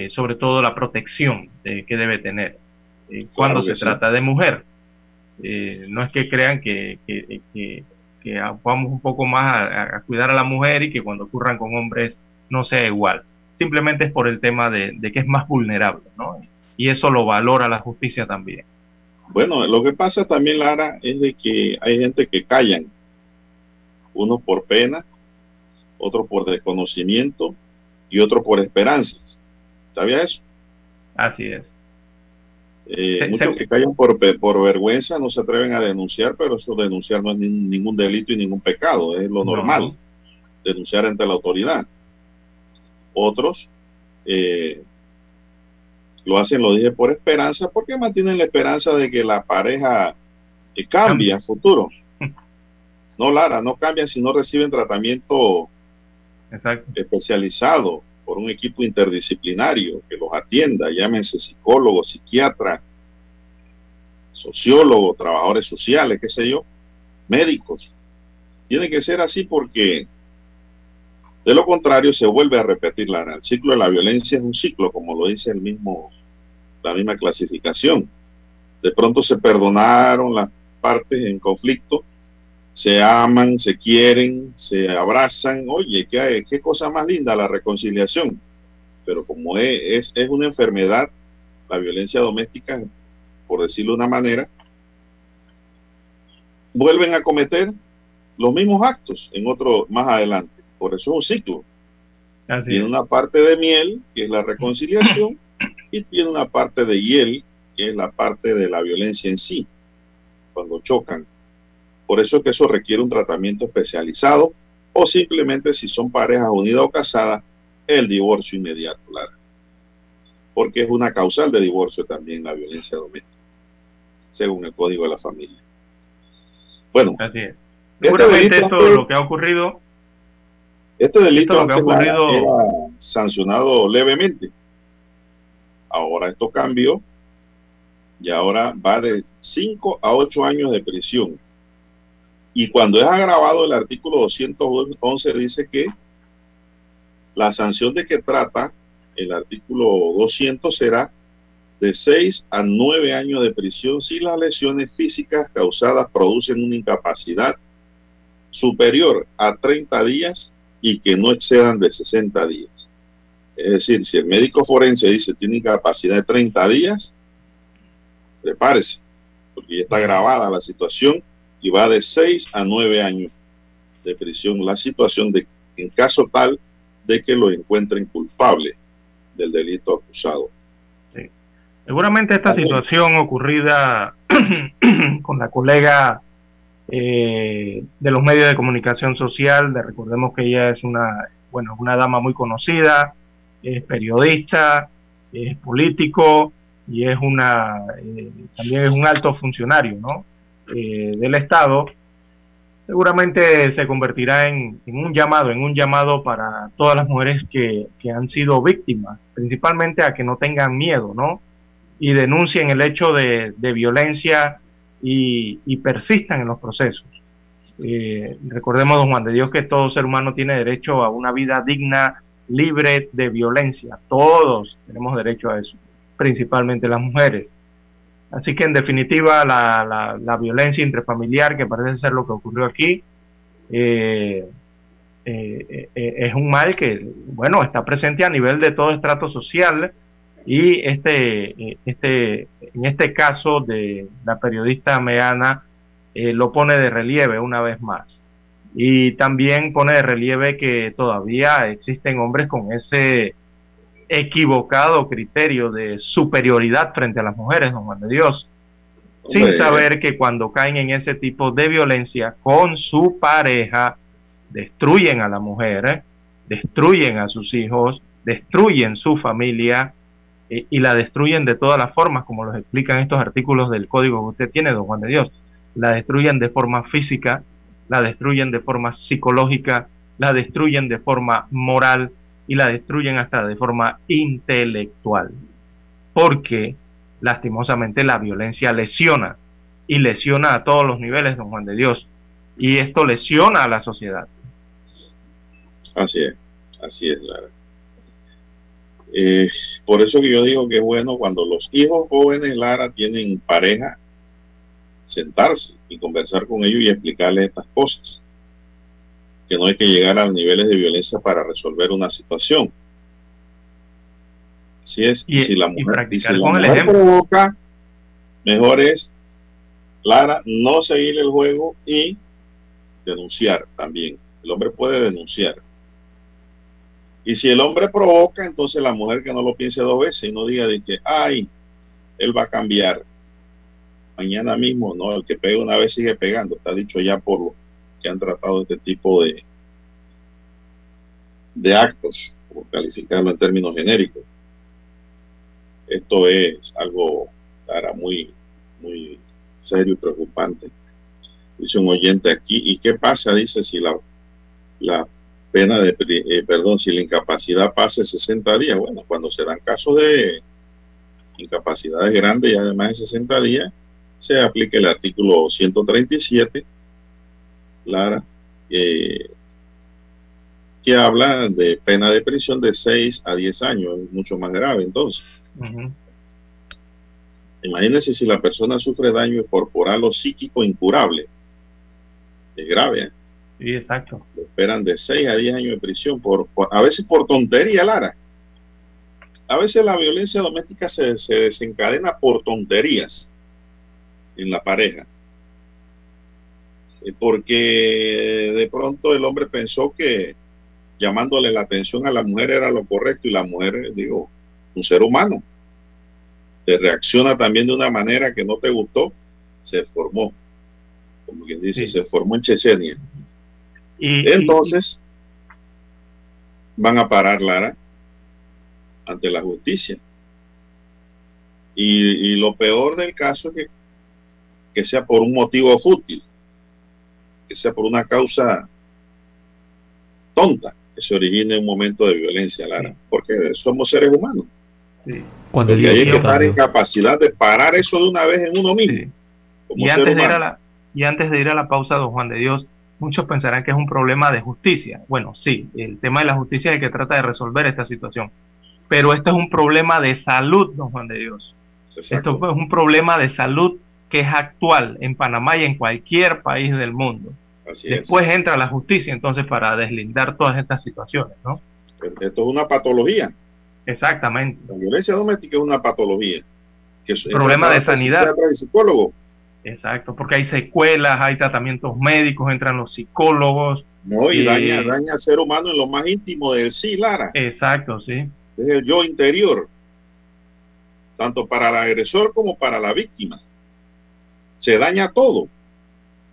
sobre todo la protección que debe tener cuando se trata de mujer. no es que crean que, que que vamos un poco más a, cuidar a la mujer y que cuando ocurran con hombres no sea igual. Simplemente es por el tema de, que es más vulnerable, ¿no? Y eso lo valora la justicia también. Bueno, lo que pasa también, Lara, es de que hay gente que callan, uno por pena, otro por desconocimiento y otro por esperanzas. ¿Sabía eso? Así es. Eh, muchos que callan por, por vergüenza no se atreven a denunciar, pero eso denunciar no es ningún delito y ningún pecado, es lo normal, denunciar ante la autoridad. Otros eh, lo hacen, lo dije, por esperanza, porque mantienen la esperanza de que la pareja Y cambia futuro. (laughs) No, Lara, no cambian si no reciben tratamiento especializado por un equipo interdisciplinario que los atienda, llámense psicólogos, psiquiatras, sociólogos, trabajadores sociales, qué sé yo, médicos. Tiene que ser así porque de lo contrario se vuelve a repetir la, el ciclo de la violencia es un ciclo, como lo dice el mismo, la misma clasificación. De pronto se perdonaron las partes en conflicto, se aman, se quieren, se abrazan. Oye, qué, qué cosa más linda la reconciliación. Pero como es, es, una enfermedad, la violencia doméstica, por decirlo de una manera, vuelven a cometer los mismos actos en otro más adelante. Por eso es un ciclo. tiene una parte de miel, que es la reconciliación, y tiene una parte de hiel, que es la parte de la violencia en sí, cuando chocan. Por eso es que eso requiere un tratamiento especializado o simplemente si son parejas unidas o casadas, el divorcio inmediato, Porque es una causal de divorcio también la violencia doméstica, según el Código de la Familia. Bueno, Así es. Este Seguramente esto es lo que ha ocurrido. Este delito ha ocurrido... era sancionado levemente. Ahora esto cambió y ahora va de 5 a 8 años de prisión. Y cuando es agravado, el artículo 211 dice que la sanción de que trata el artículo 200 será de 6 a 9 años de prisión si las lesiones físicas causadas producen una incapacidad superior a 30 días y que no excedan de 60 días. Es decir, si el médico forense dice tiene incapacidad de 30 días, prepárese, porque ya está grabada la situación y va de 6 a 9 años de prisión la situación de en caso tal de que lo encuentren culpable del delito acusado. Seguramente esta situación ocurrida (clears throat) con la colega eh, de los medios de comunicación social, de, recordemos que ella es una, bueno, una dama muy conocida, es periodista, es político y es una, eh, también es un alto funcionario, ¿no? Eh, del Estado, seguramente se convertirá en, un llamado, en un llamado para todas las mujeres que, han sido víctimas, principalmente a que no tengan miedo, ¿no? Y denuncien el hecho de, violencia y, persistan en los procesos. Eh, recordemos, don Juan de Dios, que todo ser humano tiene derecho a una vida digna, libre de violencia. Todos tenemos derecho a eso, principalmente las mujeres. Así que en definitiva la, la, violencia intrafamiliar, que parece ser lo que ocurrió aquí, eh, eh, eh, es un mal que, bueno, está presente a nivel de todo estrato social y este, este, en este caso de la periodista Meana lo pone de relieve una vez más. Y también pone de relieve que todavía existen hombres con ese equivocado criterio de superioridad frente a las mujeres, don Juan de Dios, sin saber que cuando caen en ese tipo de violencia con su pareja, destruyen a la mujer, destruyen a sus hijos, destruyen su familia eh, y la destruyen de todas las formas, como los explican estos artículos del código que usted tiene, don Juan de Dios. La destruyen de forma física, la destruyen de forma psicológica, la destruyen de forma moral, y la destruyen hasta de forma intelectual. Porque lastimosamente la violencia lesiona y lesiona a todos los niveles, don Juan de Dios. Y esto lesiona a la sociedad. Así es, así es, Lara. Eh, por eso que yo digo que es bueno cuando los hijos jóvenes, Lara, tienen pareja, sentarse y conversar con ellos y explicarles estas cosas que no hay que llegar a niveles de violencia para resolver una situación. Así es, y, si la mujer, provoca, mejor es, Clara, no seguir el juego y denunciar también. El hombre puede denunciar. Y si el hombre provoca, entonces la mujer que no lo piense dos veces y no diga de que, ay, él va a cambiar. Mañana mismo, no, el que pega una vez sigue pegando, está dicho ya por lo que han tratado este tipo de, de actos, por calificarlo en términos genéricos. Esto es algo, cara, muy, muy serio y preocupante. Dice un oyente aquí, ¿y qué pasa? Dice si la, la pena de, eh, perdón, si la incapacidad pasa 60 días. Bueno, cuando se dan casos de incapacidades grandes y además de 60 días, se aplica el artículo 137, Lara, eh, que habla de pena de prisión de 6 a 10 años, es mucho más grave entonces. Imagínense si la persona sufre daño corporal o psíquico incurable. Es grave. ¿eh? Sí, exacto. Lo esperan de 6 a 10 años de prisión, por, a veces por tontería, Lara. A veces la violencia doméstica se, se desencadena por tonterías en la pareja. Eh, porque de pronto el hombre pensó que llamándole la atención a la mujer era lo correcto y la mujer, digo, un ser humano, te reacciona también de una manera que no te gustó, se formó, como quien dice, se formó en Chechenia. Y, Entonces, van a parar Lara ante la justicia. Y, lo peor del caso es que, que sea por un motivo fútil, que sea por una causa tonta, que se origine un momento de violencia, Lara, porque somos seres humanos. Cuando y hay que estar en capacidad de parar eso de una vez en uno mismo. y, antes de ir a la, y antes de ir a la pausa, don Juan de Dios, muchos pensarán que es un problema de justicia. Bueno, sí, el tema de la justicia es el que trata de resolver esta situación. Pero esto es un problema de salud, don Juan de Dios. Esto es un problema de salud que es actual en Panamá y en cualquier país del mundo. Después entra la justicia entonces para deslindar todas estas situaciones, ¿no? Esto es una patología. Exactamente. La violencia doméstica es una patología. Que Problema de sanidad. psicólogo. Exacto, porque hay secuelas, hay tratamientos médicos, entran los psicólogos. No, y daña, eh, daña al ser humano en lo más íntimo del sí, Lara. Exacto, sí. Es el yo interior, tanto para el agresor como para la víctima. Se daña todo.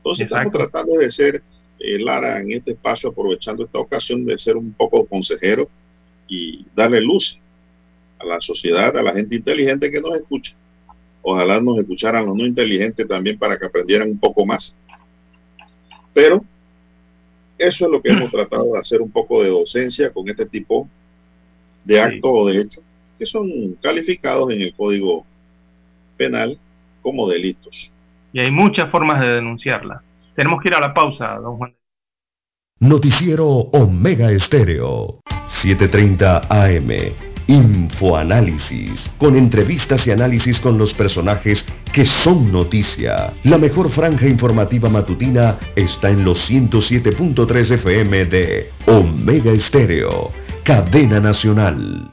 Entonces estamos tratando de ser, eh, Lara, en este espacio, aprovechando esta ocasión de ser un poco consejero y darle luz a la sociedad, a la gente inteligente que nos escucha. Ojalá nos escucharan los no inteligentes también para que aprendieran un poco más. Pero eso es lo que hemos (laughs) tratado de hacer un poco de docencia con este tipo de actos o de hechos que son calificados en el Código Penal como delitos. Y hay muchas formas de denunciarla. Tenemos que ir a la pausa, don Juan. Noticiero Omega Estéreo, 7:30 AM. Infoanálisis, con entrevistas y análisis con los personajes que son noticia. La mejor franja informativa matutina está en los 107.3 FM de Omega Estéreo, cadena nacional.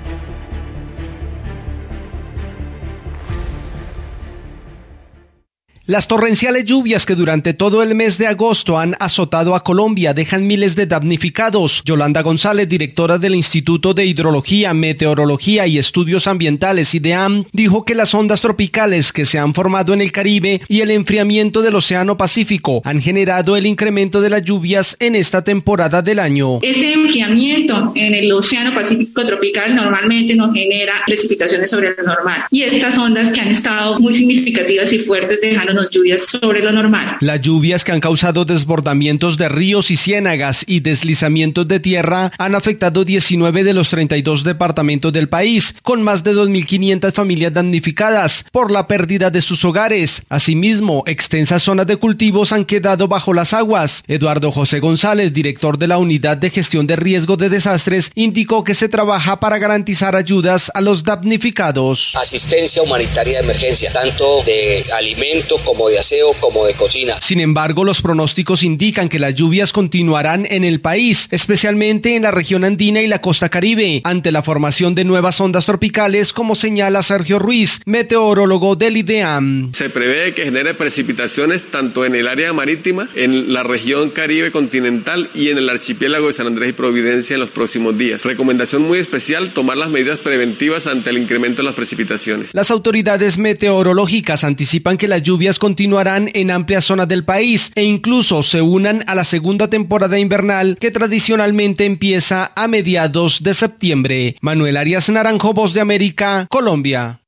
Las torrenciales lluvias que durante todo el mes de agosto han azotado a Colombia dejan miles de damnificados. Yolanda González, directora del Instituto de Hidrología, Meteorología y Estudios Ambientales IDEAM, dijo que las ondas tropicales que se han formado en el Caribe y el enfriamiento del Océano Pacífico han generado el incremento de las lluvias en esta temporada del año. Ese enfriamiento en el Océano Pacífico tropical normalmente nos genera precipitaciones sobre lo normal. Y estas ondas que han estado muy significativas y fuertes dejándonos lluvias sobre lo normal. Las lluvias que han causado desbordamientos de ríos y ciénagas y deslizamientos de tierra han afectado 19 de los 32 departamentos del país, con más de 2.500 familias damnificadas por la pérdida de sus hogares. Asimismo, extensas zonas de cultivos han quedado bajo las aguas. Eduardo José González, director de la Unidad de Gestión de Riesgo de Desastres, indicó que se trabaja para garantizar ayudas a los damnificados. Asistencia humanitaria de emergencia, tanto de alimento como de aseo como de cocina. Sin embargo, los pronósticos indican que las lluvias continuarán en el país, especialmente en la región andina y la costa caribe, ante la formación de nuevas ondas tropicales, como señala Sergio Ruiz, meteorólogo del IDEAM. Se prevé que genere precipitaciones tanto en el área marítima, en la región caribe continental y en el archipiélago de San Andrés y Providencia en los próximos días. Recomendación muy especial, tomar las medidas preventivas ante el incremento de las precipitaciones. Las autoridades meteorológicas anticipan que las lluvias continuarán en amplias zonas del país e incluso se unan a la segunda temporada invernal que tradicionalmente empieza a mediados de septiembre. Manuel Arias Naranjo, Voz de América, Colombia.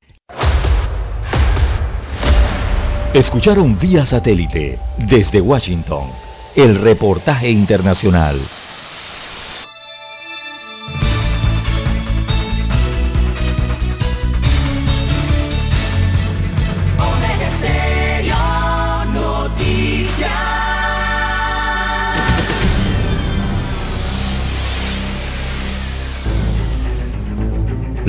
Escucharon vía satélite desde Washington el reportaje internacional.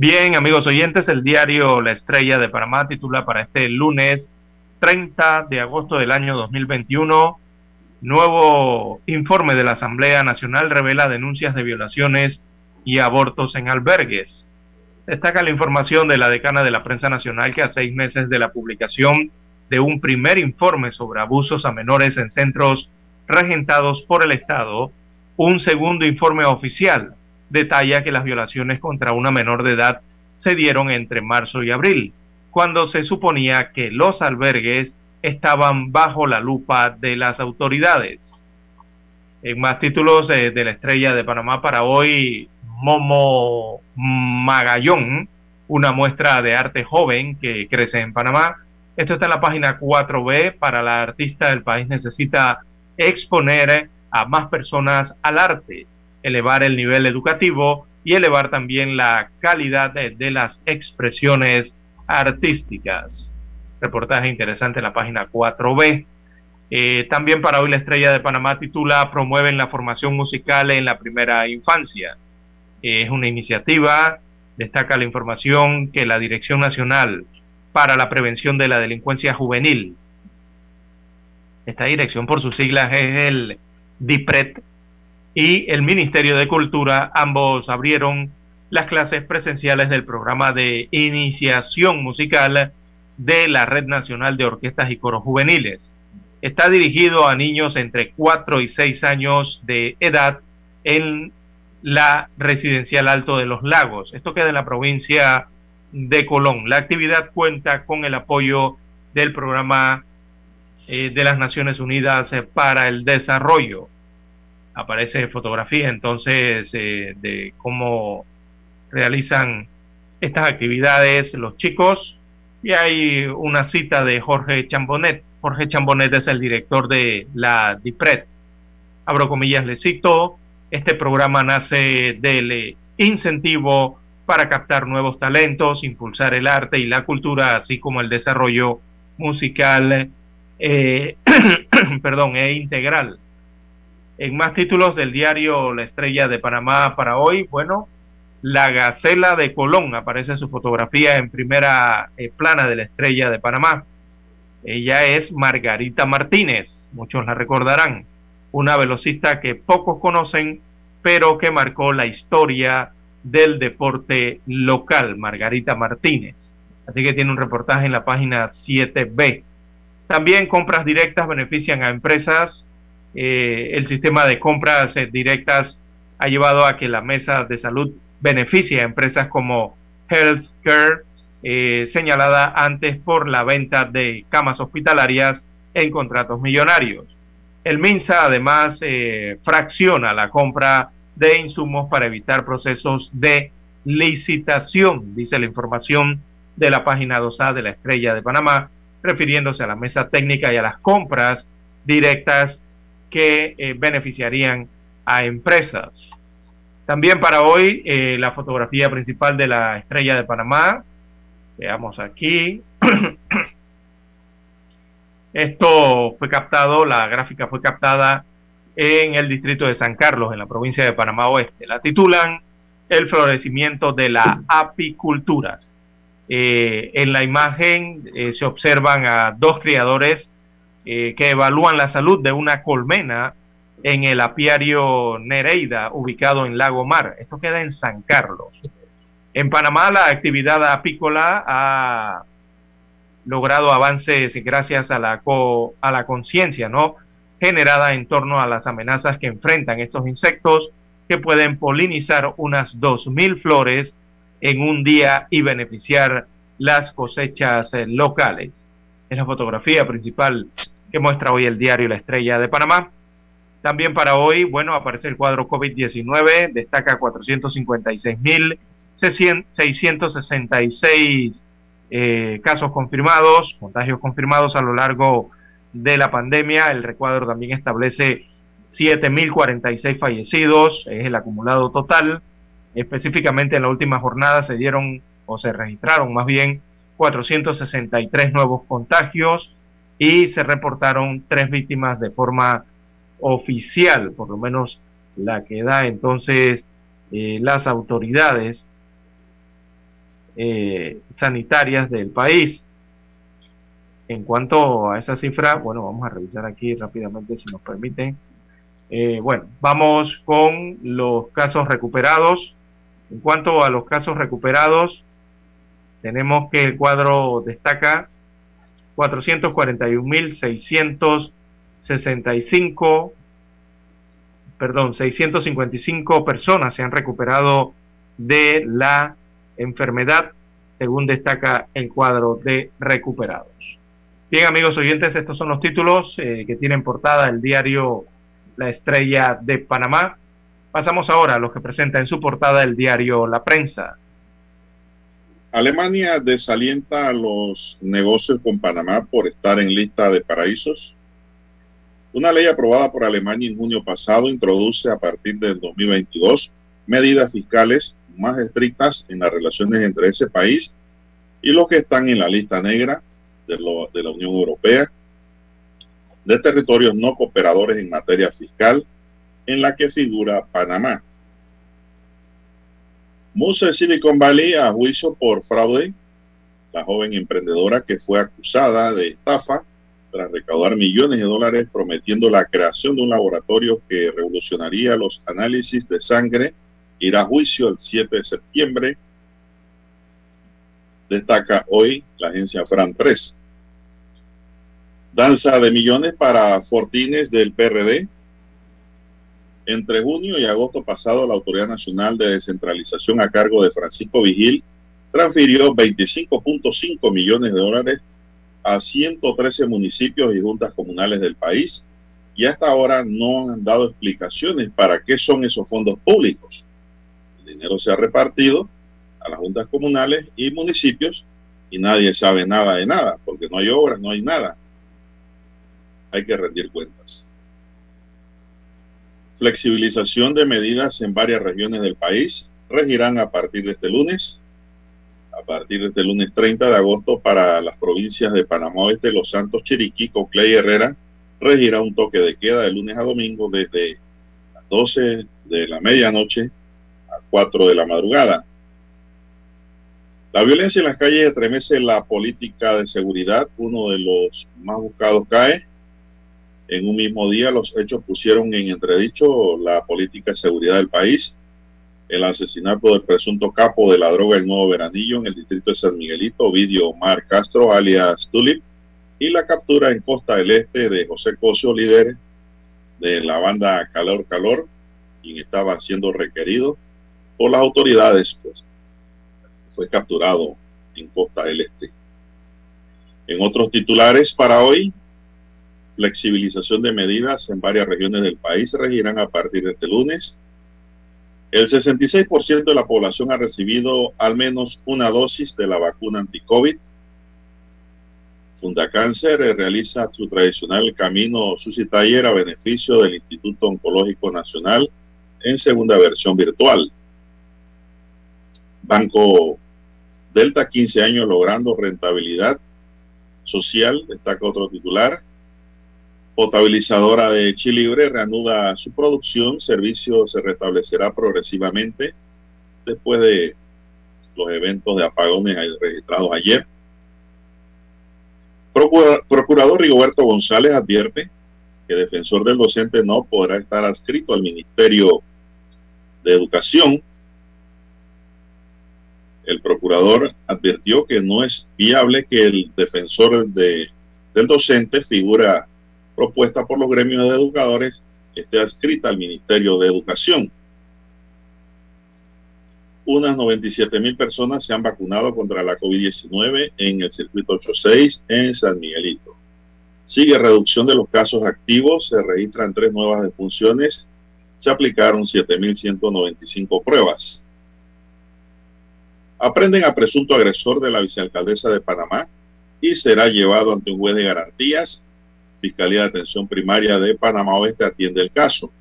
Bien, amigos oyentes, el diario La Estrella de Panamá titula para este lunes 30 de agosto del año 2021, nuevo informe de la Asamblea Nacional revela denuncias de violaciones y abortos en albergues. Destaca la información de la decana de la prensa nacional que a seis meses de la publicación de un primer informe sobre abusos a menores en centros regentados por el Estado, un segundo informe oficial detalla que las violaciones contra una menor de edad se dieron entre marzo y abril, cuando se suponía que los albergues estaban bajo la lupa de las autoridades. En más títulos de, la estrella de Panamá para hoy, Momo Magallón, una muestra de arte joven que crece en Panamá. Esto está en la página 4B. Para la artista del país necesita exponer a más personas al arte elevar el nivel educativo y elevar también la calidad de, las expresiones artísticas. Reportaje interesante en la página 4B. Eh, también para hoy la estrella de Panamá titula Promueven la formación musical en la primera infancia. es una iniciativa, destaca la información que la Dirección Nacional para la Prevención de la Delincuencia Juvenil, esta dirección por sus siglas es el DIPRET, y el Ministerio de Cultura, ambos abrieron las clases presenciales del programa de iniciación musical de la Red Nacional de Orquestas y Coros Juveniles. Está dirigido a niños entre 4 y 6 años de edad en la Residencial Alto de los Lagos. Esto queda en la provincia de Colón. La actividad cuenta con el apoyo del programa eh, de las Naciones Unidas para el Desarrollo aparece fotografía entonces eh, de cómo realizan estas actividades los chicos y hay una cita de Jorge Chambonet. Jorge Chambonet es el director de la DIPRED. Abro comillas, le cito, este programa nace del incentivo para captar nuevos talentos, impulsar el arte y la cultura, así como el desarrollo musical, eh, (clears throat) perdón, e integral en más títulos del diario La Estrella de Panamá para hoy, bueno, la Gacela de Colón, aparece su fotografía en primera eh, plana de la Estrella de Panamá. Ella es Margarita Martínez, muchos la recordarán, una velocista que pocos conocen, pero que marcó la historia del deporte local, Margarita Martínez. Así que tiene un reportaje en la página 7B. También compras directas benefician a empresas eh, el sistema de compras eh, directas ha llevado a que la mesa de salud beneficie a empresas como Healthcare, eh, señalada antes por la venta de camas hospitalarias en contratos millonarios. El MINSA además fracciona la compra de insumos para evitar procesos de licitación, dice la información de la página 2A de la Estrella de Panamá, refiriéndose a la mesa técnica y a las compras directas que eh, beneficiarían a empresas. También para hoy eh, la fotografía principal de la estrella de Panamá. Veamos aquí. (clears throat) Esto fue captado, la gráfica fue captada en el distrito de San Carlos, en la provincia de Panamá Oeste. La titulan El florecimiento de la apicultura. Eh, en la imagen se observan a dos criadores eh, que evalúan la salud de una colmena en el apiario Nereida, ubicado en Lago Mar. Esto queda en San Carlos. En Panamá la actividad apícola ha logrado avances gracias a la, a la conciencia ¿no? generada en torno a las amenazas que enfrentan estos insectos que pueden polinizar unas 2.000 flores en un día y beneficiar las cosechas locales. Es la fotografía principal que muestra hoy el diario La Estrella de Panamá. También para hoy, bueno, aparece el cuadro COVID-19, destaca 456.666 eh, casos confirmados, contagios confirmados a lo largo de la pandemia. El recuadro también establece 7.046 fallecidos, es el acumulado total. Específicamente en la última jornada se dieron o se registraron más bien 463 nuevos contagios y se reportaron tres víctimas de forma oficial, por lo menos la que da entonces eh, las autoridades eh, sanitarias del país. En cuanto a esa cifra, bueno, vamos a revisar aquí rápidamente si nos permiten. Eh, bueno, vamos con los casos recuperados. En cuanto a los casos recuperados, tenemos que el cuadro destaca 441.665, perdón, 655 personas se han recuperado de la enfermedad, según destaca el cuadro de recuperados. Bien, amigos oyentes, estos son los títulos eh, que tienen portada el diario La Estrella de Panamá. Pasamos ahora a los que presenta en su portada el diario La Prensa. Alemania desalienta los negocios con Panamá por estar en lista de paraísos. Una ley aprobada por Alemania en junio pasado introduce a partir del 2022 medidas fiscales más estrictas en las relaciones entre ese país y los que están en la lista negra de, de la Unión Europea de territorios no cooperadores en materia fiscal en la que figura Panamá. Muse Silicon Valley a juicio por fraude. La joven emprendedora que fue acusada de estafa tras recaudar millones de dólares prometiendo la creación de un laboratorio que revolucionaría los análisis de sangre irá a juicio el 7 de septiembre. Destaca hoy la agencia Fran 3. Danza de millones para Fortines del PRD. Entre junio y agosto pasado, la Autoridad Nacional de Descentralización a cargo de Francisco Vigil transfirió 25.5 millones de dólares a 113 municipios y juntas comunales del país y hasta ahora no han dado explicaciones para qué son esos fondos públicos. El dinero se ha repartido a las juntas comunales y municipios y nadie sabe nada de nada, porque no hay obras, no hay nada. Hay que rendir cuentas flexibilización de medidas en varias regiones del país regirán a partir de este lunes, a partir de este lunes 30 de agosto para las provincias de Panamá Oeste, Los Santos, Chiriquí, Coclé y Herrera, regirá un toque de queda de lunes a domingo desde las 12 de la medianoche a 4 de la madrugada. La violencia en las calles estremece la política de seguridad, uno de los más buscados cae, en un mismo día los hechos pusieron en entredicho la política de seguridad del país, el asesinato del presunto capo de la droga El Nuevo Veranillo en el distrito de San Miguelito, Ovidio Omar Castro, alias Tulip, y la captura en Costa del Este de José Cosio, líder de la banda Calor Calor, quien estaba siendo requerido por las autoridades, pues fue capturado en Costa del Este. En otros titulares para hoy, flexibilización de medidas en varias regiones del país se regirán a partir de este lunes. El 66% de la población ha recibido al menos una dosis de la vacuna anti-COVID. Fundacáncer realiza su tradicional camino Susi Taller a beneficio del Instituto Oncológico Nacional en segunda versión virtual. Banco Delta, 15 años logrando rentabilidad social, destaca otro titular potabilizadora de Chilibre reanuda su producción. Servicio se restablecerá progresivamente después de los eventos de apagones registrados ayer. Procurador Rigoberto González advierte que defensor del docente no podrá estar adscrito al Ministerio de Educación. El procurador advirtió que no es viable que el defensor de, del docente, figura propuesta por los gremios de educadores, esté adscrita al Ministerio de Educación. Unas 97 mil personas se han vacunado contra la COVID-19 en el circuito 86 en San Miguelito. Sigue reducción de los casos activos, se registran tres nuevas defunciones, se aplicaron 7.195 pruebas. Aprenden a presunto agresor de la vicealcaldesa de Panamá y será llevado ante un juez de garantías. Fiscalía de Atención Primaria de Panamá Oeste atiende el caso.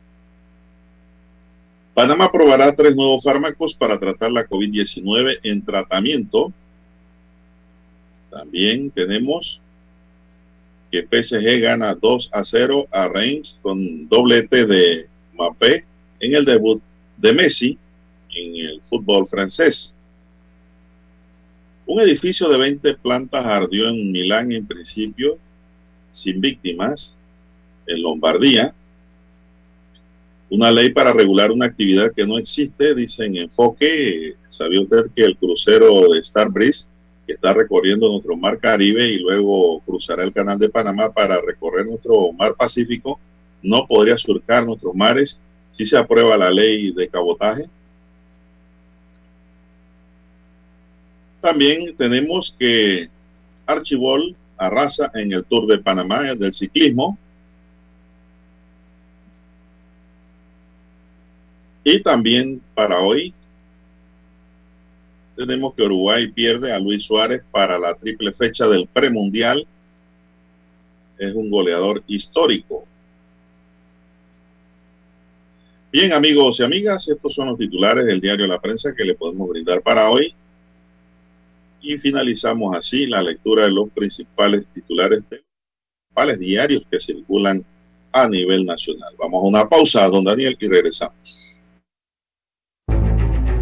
Panamá aprobará tres nuevos fármacos para tratar la COVID-19 en tratamiento. También tenemos que PSG gana 2 a 0 a Reims con doblete de Mbappé en el debut de Messi en el fútbol francés. Un edificio de 20 plantas ardió en Milán en principio sin víctimas en Lombardía. Una ley para regular una actividad que no existe, dice en enfoque. ¿Sabía usted que el crucero de Starbreeze que está recorriendo nuestro mar Caribe y luego cruzará el canal de Panamá para recorrer nuestro mar Pacífico, no podría surcar nuestros mares si se aprueba la ley de cabotaje. También tenemos que Archibol arrasa en el Tour de Panamá del ciclismo. Y también para hoy tenemos que Uruguay pierde a Luis Suárez para la triple fecha del premundial. Es un goleador histórico. Bien, amigos y amigas, estos son los titulares del diario La Prensa que le podemos brindar para hoy. Y finalizamos así la lectura de los principales titulares de los principales diarios que circulan a nivel nacional. Vamos a una pausa, don Daniel, y regresamos.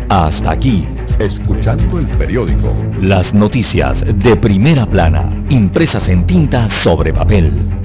Hasta aquí, escuchando el periódico. Las noticias de primera plana, impresas en tinta sobre papel.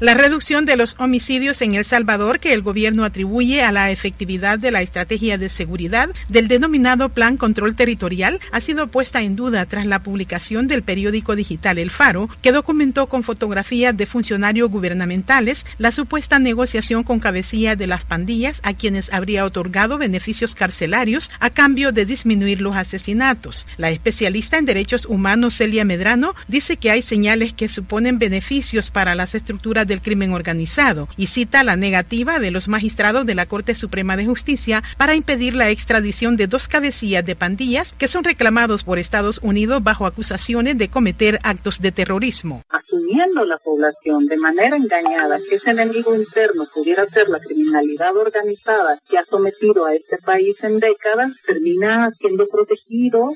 La reducción de los homicidios en El Salvador que el gobierno atribuye a la efectividad de la estrategia de seguridad del denominado Plan Control Territorial ha sido puesta en duda tras la publicación del periódico digital El Faro, que documentó con fotografías de funcionarios gubernamentales la supuesta negociación con cabecilla de las pandillas a quienes habría otorgado beneficios carcelarios a cambio de disminuir los asesinatos. La especialista en derechos humanos Celia Medrano dice que hay señales que suponen beneficios para las estructuras del crimen organizado y cita la negativa de los magistrados de la Corte Suprema de Justicia para impedir la extradición de dos cabecillas de pandillas que son reclamados por Estados Unidos bajo acusaciones de cometer actos de terrorismo. Asumiendo la población de manera engañada que ese enemigo interno pudiera ser la criminalidad organizada que ha sometido a este país en décadas, termina siendo protegido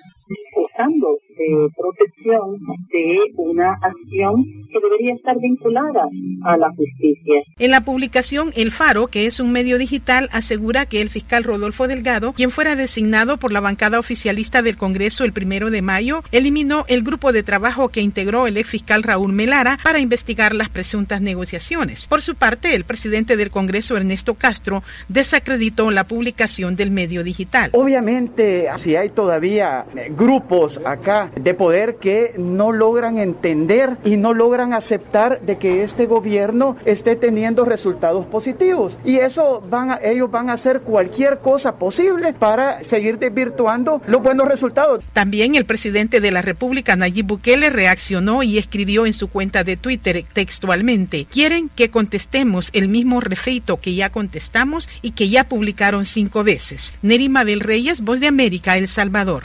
usando de protección de una acción que debería estar vinculada a la justicia. En la publicación El Faro, que es un medio digital, asegura que el fiscal Rodolfo Delgado, quien fuera designado por la bancada oficialista del Congreso el primero de mayo, eliminó el grupo de trabajo que integró el ex fiscal Raúl Melara para investigar las presuntas negociaciones. Por su parte, el presidente del Congreso, Ernesto Castro, desacreditó la publicación del medio digital. Obviamente, si hay todavía eh, grupos acá de poder que no logran entender y no logran aceptar de que este gobierno esté teniendo resultados positivos. Y eso van a, ellos van a hacer cualquier cosa posible para seguir desvirtuando los buenos resultados. También el presidente de la República, Nayib Bukele, reaccionó y escribió en su cuenta de Twitter textualmente, quieren que contestemos el mismo refeito que ya contestamos y que ya publicaron cinco veces. Nerima Mabel Reyes, Voz de América, El Salvador.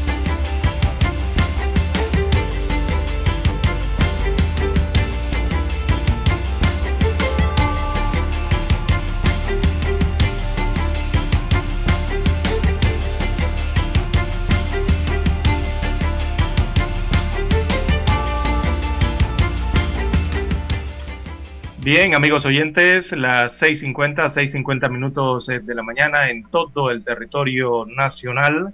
Bien, amigos oyentes, las 6.50, 6.50 minutos eh, de la mañana en todo el territorio nacional.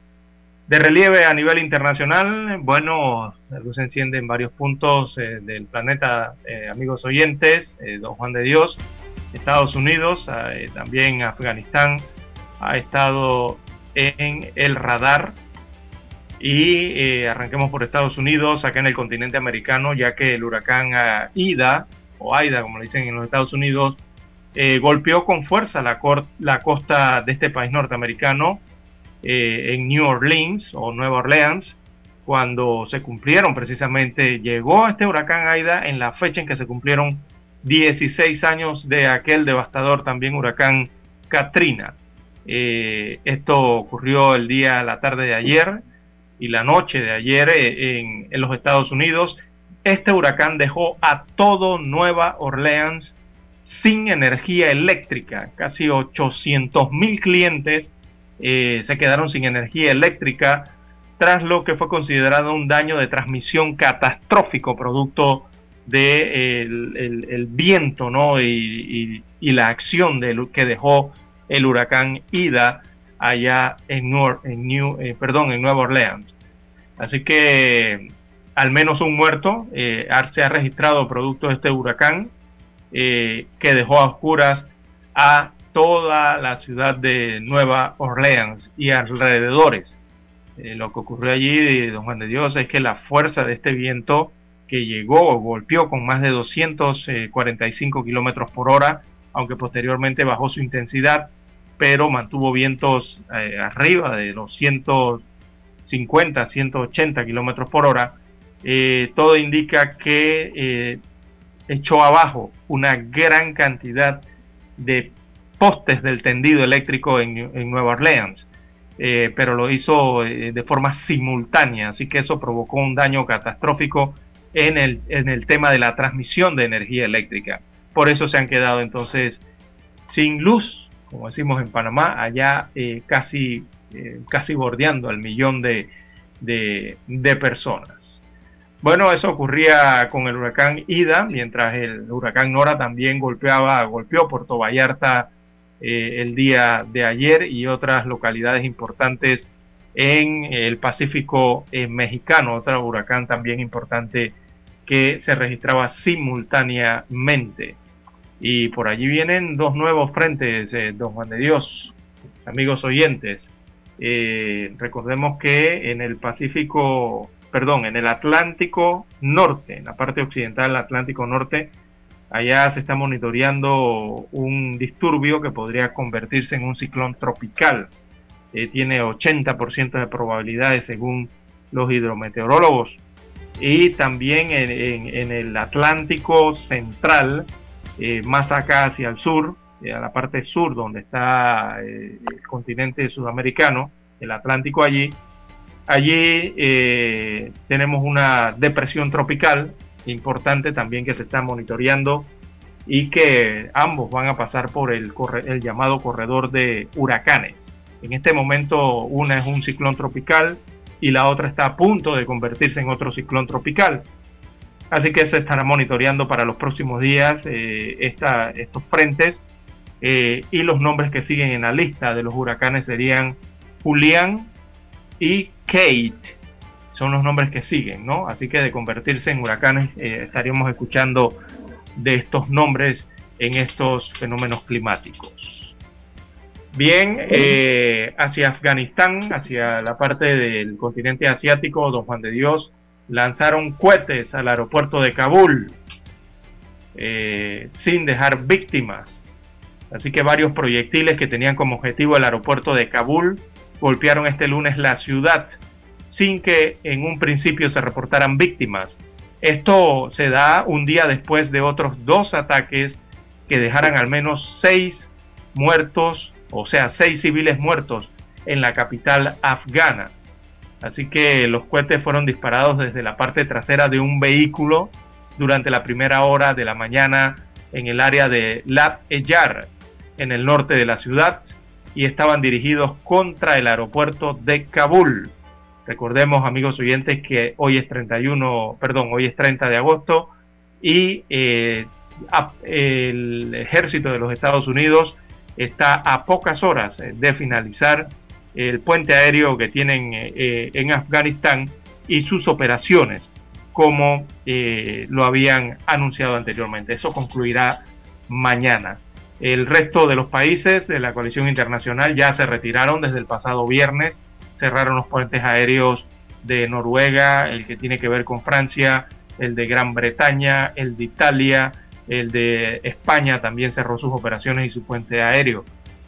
De relieve a nivel internacional, bueno, la luz se enciende en varios puntos eh, del planeta, eh, amigos oyentes, don Juan de Dios, Estados Unidos, también Afganistán ha estado en el radar. Y arranquemos por Estados Unidos, acá en el continente americano, ya que el huracán Ida o AIDA, como le dicen en los Estados Unidos, eh, golpeó con fuerza la, costa de este país norteamericano eh, en New Orleans o Nueva Orleans, cuando se cumplieron precisamente, llegó este huracán Aida en la fecha en que se cumplieron 16 años de aquel devastador también huracán Katrina. Eh, esto ocurrió el día, la tarde de ayer y la noche de ayer en los Estados Unidos este huracán dejó a todo Nueva Orleans sin energía eléctrica. Casi 800 mil clientes eh, se quedaron sin energía eléctrica tras lo que fue considerado un daño de transmisión catastrófico producto del de el, viento ¿no? y, la acción que dejó el huracán Ida allá en, New, eh, perdón, en Nueva Orleans. Así que al menos un muerto eh, se ha registrado producto de este huracán eh, que dejó a oscuras a toda la ciudad de Nueva Orleans y alrededores. Eh, lo que ocurrió allí, don Juan de Dios, es que la fuerza de este viento que llegó o golpeó con más de 245 kilómetros por hora, aunque posteriormente bajó su intensidad, pero mantuvo vientos arriba de los 150, 180 kilómetros por hora, eh, todo indica que eh, echó abajo una gran cantidad de postes del tendido eléctrico en, Nueva Orleans, eh, pero lo hizo de forma simultánea, así que eso provocó un daño catastrófico en el, en el tema de la transmisión de energía eléctrica. Por eso se han quedado entonces sin luz, como decimos en Panamá, allá casi, casi bordeando al millón de, de personas. Bueno, eso ocurría con el huracán Ida, mientras el huracán Nora también golpeaba, golpeó Puerto Vallarta eh, el día de ayer y otras localidades importantes en el Pacífico eh, mexicano, otro huracán también importante que se registraba simultáneamente. Y por allí vienen dos nuevos frentes, eh, don Juan de Dios, amigos oyentes. recordemos que en el Pacífico perdón, en el Atlántico Norte, en la parte occidental del Atlántico Norte, Allá se está monitoreando un disturbio que podría convertirse en un ciclón tropical. Eh, tiene 80% de probabilidades según los hidrometeorólogos. Y también en, el Atlántico Central, eh, más acá hacia el sur, eh, a la parte sur donde está el continente sudamericano, el Atlántico allí, allí tenemos una depresión tropical importante también que se está monitoreando y que ambos van a pasar por el, el llamado corredor de huracanes. En este momento una es un ciclón tropical y la otra está a punto de convertirse en otro ciclón tropical. Así que se estará monitoreando para los próximos días eh, estos frentes eh, y los nombres que siguen en la lista de los huracanes serían Julián y Kate son los nombres que siguen, ¿no? Así que de convertirse en huracanes eh, estaríamos escuchando de estos nombres en estos fenómenos climáticos. Bien, eh, hacia Afganistán, hacia la parte del continente asiático, Don Juan de Dios, lanzaron cohetes al aeropuerto de Kabul eh, sin dejar víctimas. Así que varios proyectiles que tenían como objetivo el aeropuerto de Kabul golpearon este lunes la ciudad sin que en un principio se reportaran víctimas. Esto se da un día después de otros dos ataques que dejaran al menos seis muertos, o sea, seis civiles muertos en la capital afgana. Así que los cohetes fueron disparados desde la parte trasera de un vehículo durante la primera hora de la mañana en el área de Lab Eyar, en el norte de la ciudad, y estaban dirigidos contra el aeropuerto de Kabul. Recordemos, amigos oyentes, que hoy es 31, perdón, hoy es 30 de agosto y eh, el ejército de los Estados Unidos está a pocas horas de finalizar el puente aéreo que tienen eh, en Afganistán y sus operaciones, como eh, lo habían anunciado anteriormente. Eso concluirá mañana. El resto de los países de la coalición internacional ya se retiraron desde el pasado viernes cerraron los puentes aéreos de Noruega, el que tiene que ver con Francia, el de Gran Bretaña, el de Italia, el de España también cerró sus operaciones y su puente aéreo.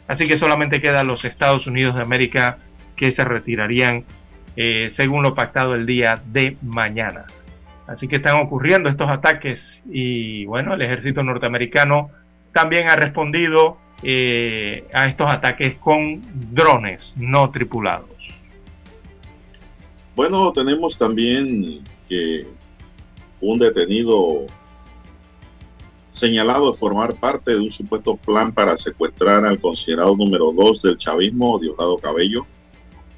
Así que solamente quedan los Estados Unidos de América que se retirarían eh, según lo pactado el día de mañana. Así que están ocurriendo estos ataques y bueno, el ejército norteamericano también ha respondido eh, a estos ataques con drones no tripulados. Bueno, tenemos también que un detenido señalado de formar parte de un supuesto plan para secuestrar al considerado número 2 del chavismo, Diosdado Cabello,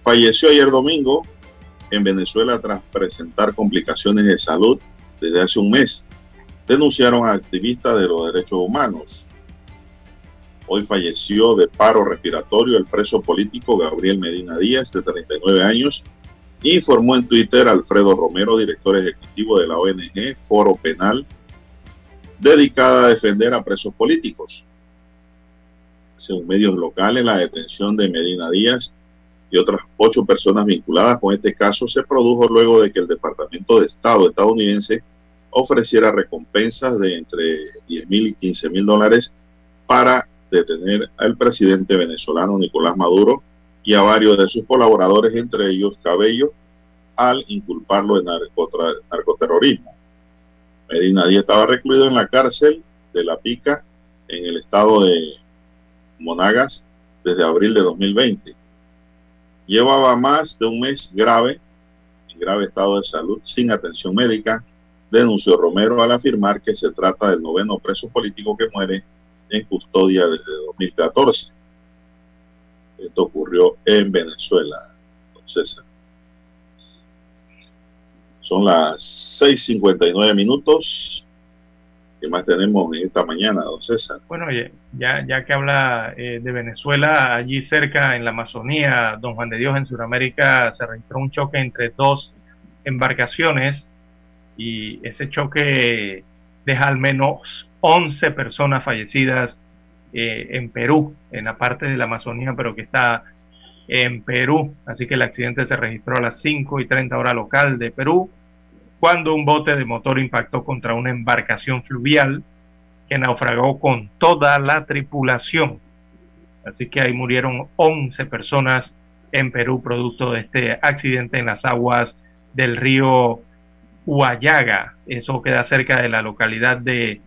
falleció ayer domingo en Venezuela tras presentar complicaciones de salud desde hace un mes, denunciaron a activistas de los derechos humanos. Hoy falleció de paro respiratorio el preso político Gabriel Medina Díaz, de 39 años, informó en Twitter Alfredo Romero, director ejecutivo de la ONG Foro Penal, dedicada a defender a presos políticos. Según medios locales, la detención de Medina Díaz y otras ocho personas vinculadas con este caso se produjo luego de que el Departamento de Estado estadounidense ofreciera recompensas de entre 10 mil y 15 mil dólares para detener al presidente venezolano Nicolás Maduro y a varios de sus colaboradores, entre ellos Cabello, al inculparlo de narcoterrorismo. Medina Díaz estaba recluido en la cárcel de La Pica, en el estado de Monagas, desde abril de 2020. Llevaba más de un mes grave, en grave estado de salud, sin atención médica, denunció Romero al afirmar que se trata del noveno preso político que muere en custodia desde 2014. Esto ocurrió en Venezuela, don César. Son las 6.59 minutos. ¿Qué más tenemos en esta mañana, don César? Bueno, ya, ya que habla eh, de Venezuela, allí cerca en la Amazonía, don Juan de Dios, en Sudamérica, se registró un choque entre dos embarcaciones y ese choque deja al menos 11 personas fallecidas eh, en Perú, en la parte de la Amazonía, pero que está en Perú. Así que el accidente se registró a las 5 y 30 hora local de Perú, cuando un bote de motor impactó contra una embarcación fluvial que naufragó con toda la tripulación. Así que ahí murieron 11 personas en Perú producto de este accidente en las aguas del río Huallaga. Eso queda cerca de la localidad de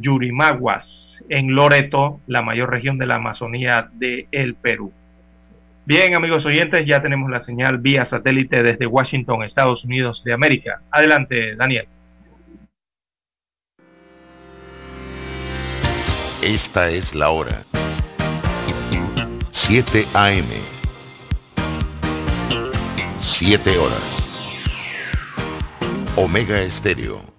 Yurimaguas, en Loreto, la mayor región de la Amazonía del el Perú. Bien, amigos oyentes, ya tenemos la señal vía satélite desde Washington, Estados Unidos de América. Adelante, Daniel. Esta es la hora. 7 AM. 7 horas. Omega Estéreo,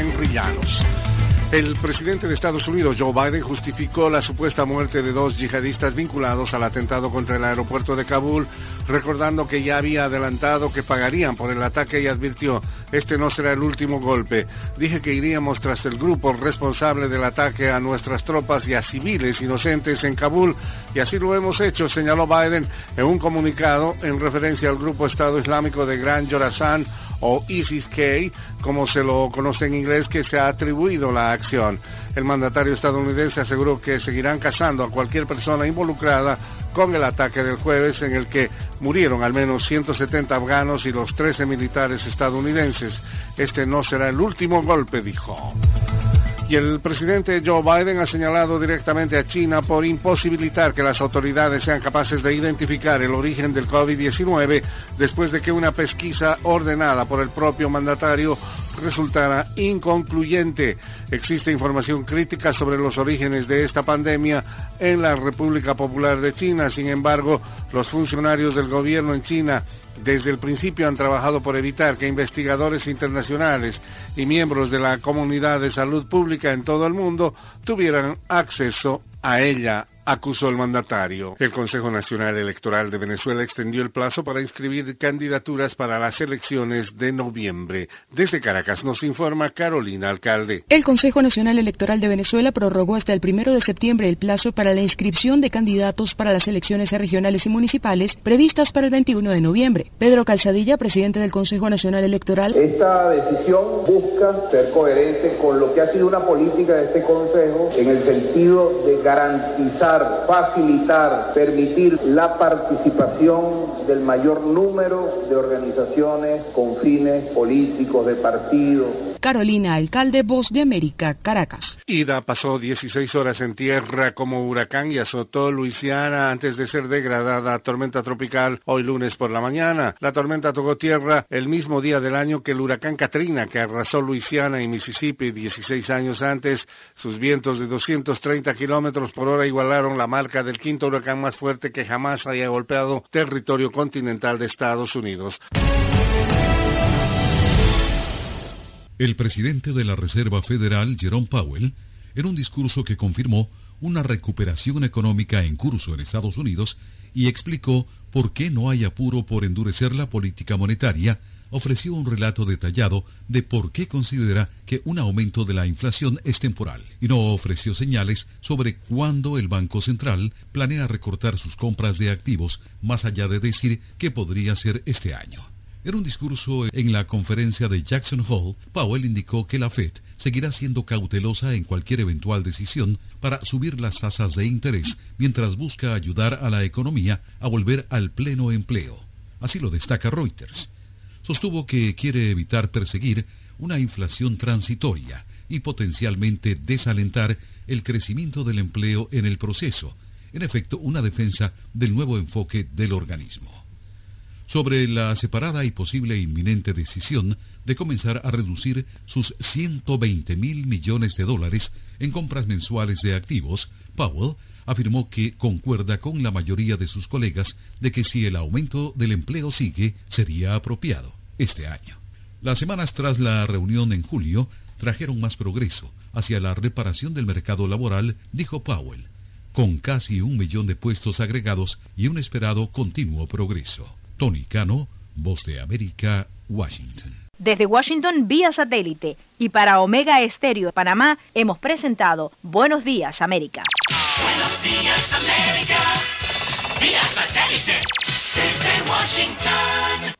Henry Llanos. El presidente de Estados Unidos, Joe Biden, justificó la supuesta muerte de dos yihadistas vinculados al atentado contra el aeropuerto de Kabul, recordando que ya había adelantado que pagarían por el ataque y advirtió, este no será el último golpe. Dije que iríamos tras el grupo responsable del ataque a nuestras tropas y a civiles inocentes en Kabul, y así lo hemos hecho, señaló Biden en un comunicado en referencia al grupo Estado Islámico de Gran Jorazán o ISIS-K, como se lo conoce en inglés, que se ha atribuido la El mandatario estadounidense aseguró que seguirán cazando a cualquier persona involucrada con el ataque del jueves en el que murieron al menos 170 afganos y los 13 militares estadounidenses. Este no será el último golpe, dijo. Y el presidente Joe Biden ha señalado directamente a China por imposibilitar que las autoridades sean capaces de identificar el origen del COVID-19 después de que una pesquisa ordenada por el propio mandatario resultara inconcluyente. Existe información crítica sobre los orígenes de esta pandemia en la República Popular de China. Sin embargo, los funcionarios del gobierno en China desde el principio han trabajado por evitar que investigadores internacionales y miembros de la comunidad de salud pública en todo el mundo tuvieran acceso a ella acusó el mandatario. El Consejo Nacional Electoral de Venezuela extendió el plazo para inscribir candidaturas para las elecciones de noviembre. Desde Caracas nos informa Carolina Alcalde. El Consejo Nacional Electoral de Venezuela prorrogó hasta el primero de septiembre el plazo para la inscripción de candidatos para las elecciones regionales y municipales previstas para el 21 de noviembre. Pedro Calzadilla, presidente del Consejo Nacional Electoral. Esta decisión busca ser coherente con lo que ha sido una política de este Consejo en el sentido de garantizar facilitar, permitir la participación del mayor número de organizaciones con fines políticos, de partidos. Carolina, alcalde Voz de América, Caracas. Ida pasó 16 horas en tierra como huracán y azotó Luisiana antes de ser degradada a tormenta tropical hoy lunes por la mañana. La tormenta tocó tierra el mismo día del año que el huracán Katrina, que arrasó Luisiana y Mississippi 16 años antes. Sus vientos de 230 kilómetros por hora igualaron la marca del quinto huracán más fuerte que jamás haya golpeado territorio continental de Estados Unidos. El presidente de la Reserva Federal, Jerome Powell, en un discurso que confirmó una recuperación económica en curso en Estados Unidos y explicó por qué no hay apuro por endurecer la política monetaria, ofreció un relato detallado de por qué considera que un aumento de la inflación es temporal y no ofreció señales sobre cuándo el Banco Central planea recortar sus compras de activos más allá de decir que podría ser este año. En un discurso en la conferencia de Jackson Hole, Powell indicó que la Fed seguirá siendo cautelosa en cualquier eventual decisión para subir las tasas de interés mientras busca ayudar a la economía a volver al pleno empleo. Así lo destaca Reuters. Sostuvo que quiere evitar perseguir una inflación transitoria y potencialmente desalentar el crecimiento del empleo en el proceso, en efecto una defensa del nuevo enfoque del organismo. Sobre la separada y posible inminente decisión de comenzar a reducir sus 120 mil millones de dólares en compras mensuales de activos, Powell afirmó que concuerda con la mayoría de sus colegas de que si el aumento del empleo sigue, sería apropiado este año. Las semanas tras la reunión en julio trajeron más progreso hacia la reparación del mercado laboral, dijo Powell, con casi un millón de puestos agregados y un esperado continuo progreso. Tony Cano, Voz de América, Washington. Desde Washington vía satélite y para Omega Estéreo de Panamá hemos presentado Buenos Días América. Buenos días América, vía satélite desde Washington.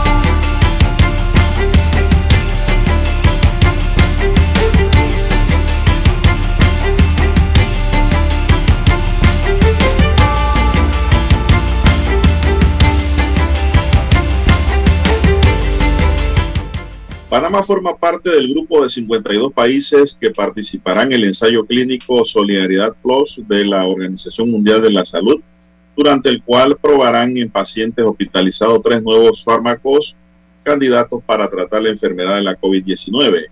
Panamá forma parte del grupo de 52 países que participarán en el ensayo clínico Solidaridad Plus de la Organización Mundial de la Salud, durante el cual probarán en pacientes hospitalizados tres nuevos fármacos candidatos para tratar la enfermedad de la COVID-19.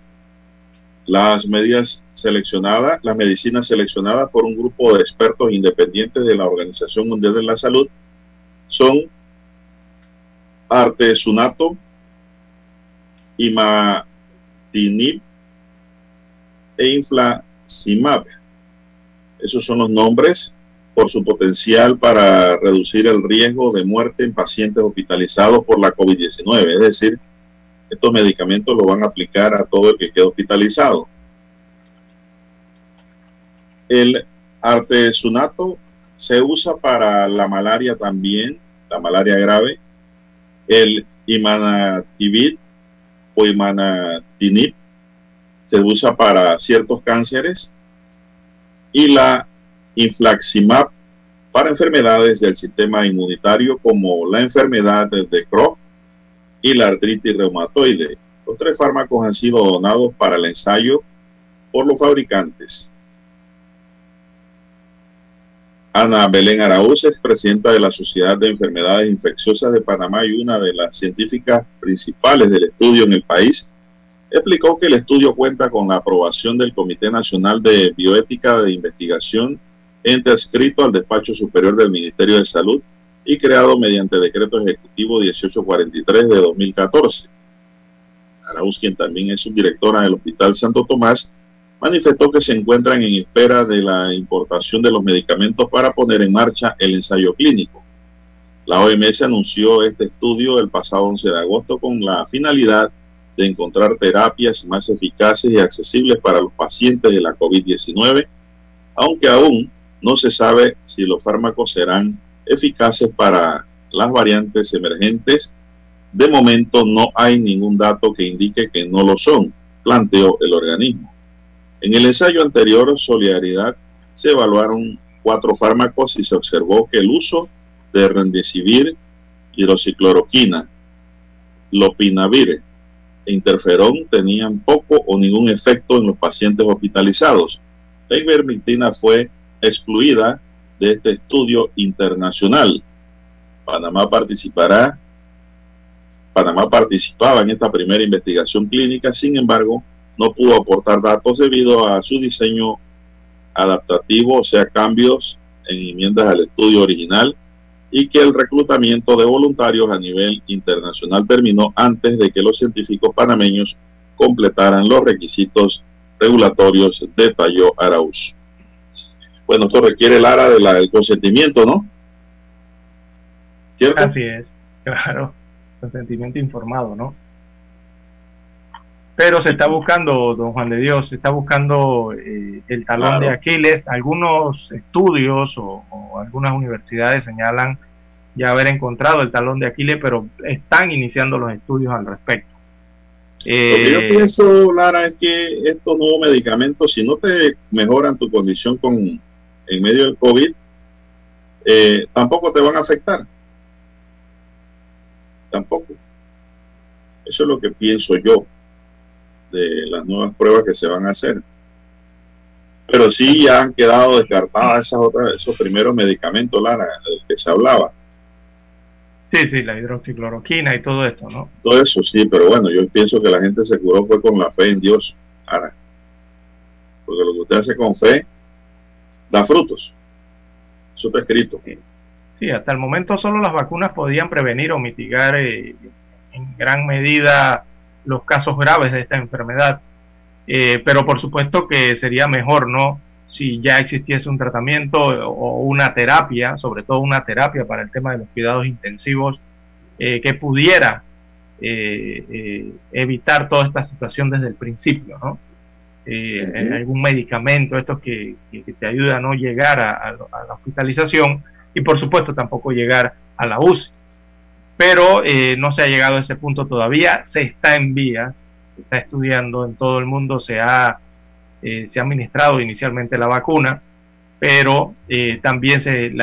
Las las medicinas seleccionadas por un grupo de expertos independientes de la Organización Mundial de la Salud son artesunato, imatinib e inflacimab. Esos son los nombres por su potencial para reducir el riesgo de muerte en pacientes hospitalizados por la COVID-19. Es decir, estos medicamentos los van a aplicar a todo el que quede hospitalizado. El artesunato se usa para la malaria también, la malaria grave. El imanatibid o imanatinib se usa para ciertos cánceres y la inflaximab para enfermedades del sistema inmunitario como la enfermedad de Crohn y la artritis reumatoide. Los tres fármacos han sido donados para el ensayo por los fabricantes. Ana Belén Araúz es presidenta de la Sociedad de Enfermedades Infecciosas de Panamá y una de las científicas principales del estudio en el país. Explicó que el estudio cuenta con la aprobación del Comité Nacional de Bioética de Investigación, ente adscrito al Despacho Superior del Ministerio de Salud y creado mediante Decreto Ejecutivo 1843 de 2014. Araúz, quien también es subdirectora del Hospital Santo Tomás, manifestó que se encuentran en espera de la importación de los medicamentos para poner en marcha el ensayo clínico. La OMS anunció este estudio el pasado 11 de agosto con la finalidad de encontrar terapias más eficaces y accesibles para los pacientes de la COVID-19, aunque aún no se sabe si los fármacos serán eficaces para las variantes emergentes. De momento no hay ningún dato que indique que no lo son, planteó el organismo. En el ensayo anterior, Solidaridad, se evaluaron cuatro fármacos y se observó que el uso de rendesivir, hidroxicloroquina, lopinavir e interferón tenían poco o ningún efecto en los pacientes hospitalizados. La ivermectina fue excluida de este estudio internacional. Panamá participará. Panamá participaba en esta primera investigación clínica, sin embargo, no pudo aportar datos debido a su diseño adaptativo, o sea, cambios en enmiendas al estudio original y que el reclutamiento de voluntarios a nivel internacional terminó antes de que los científicos panameños completaran los requisitos regulatorios, detalló Arauz. Bueno, esto requiere, Lara, de la, del consentimiento, ¿no? Así es, claro, consentimiento informado, ¿no? Pero se está buscando, don Juan de Dios, se está buscando eh, el talón de Aquiles. Algunos estudios o, algunas universidades señalan ya haber encontrado el talón de Aquiles, pero están iniciando los estudios al respecto. Lo que yo eh, pienso, Lara, es que estos nuevos medicamentos, si no te mejoran tu condición con en medio del COVID, eh, tampoco te van a afectar. Tampoco. Eso es lo que pienso yo de las nuevas pruebas que se van a hacer. Pero sí ya han quedado descartadas esas otras, esos primeros medicamentos, Lara, del que se hablaba. Sí, sí, la hidroxicloroquina y todo esto, ¿no? Todo eso sí, pero bueno, yo pienso que la gente se curó fue con la fe en Dios. Ahora, porque lo que usted hace con fe da frutos. Eso está escrito. Sí, hasta el momento solo las vacunas podían prevenir o mitigar eh, en gran medida los casos graves de esta enfermedad. Eh, pero por supuesto que sería mejor, ¿no? Si ya existiese un tratamiento o una terapia, sobre todo una terapia para el tema de los cuidados intensivos, eh, que pudiera evitar toda esta situación desde el principio, ¿no? eh, algún medicamento, estos que, te ayudan a no llegar a, la hospitalización y por supuesto tampoco llegar a la UCI. Pero eh, no se ha llegado a ese punto todavía, se está en vía, se está estudiando en todo el mundo, se ha, eh, se ha administrado inicialmente la vacuna, pero eh, también se,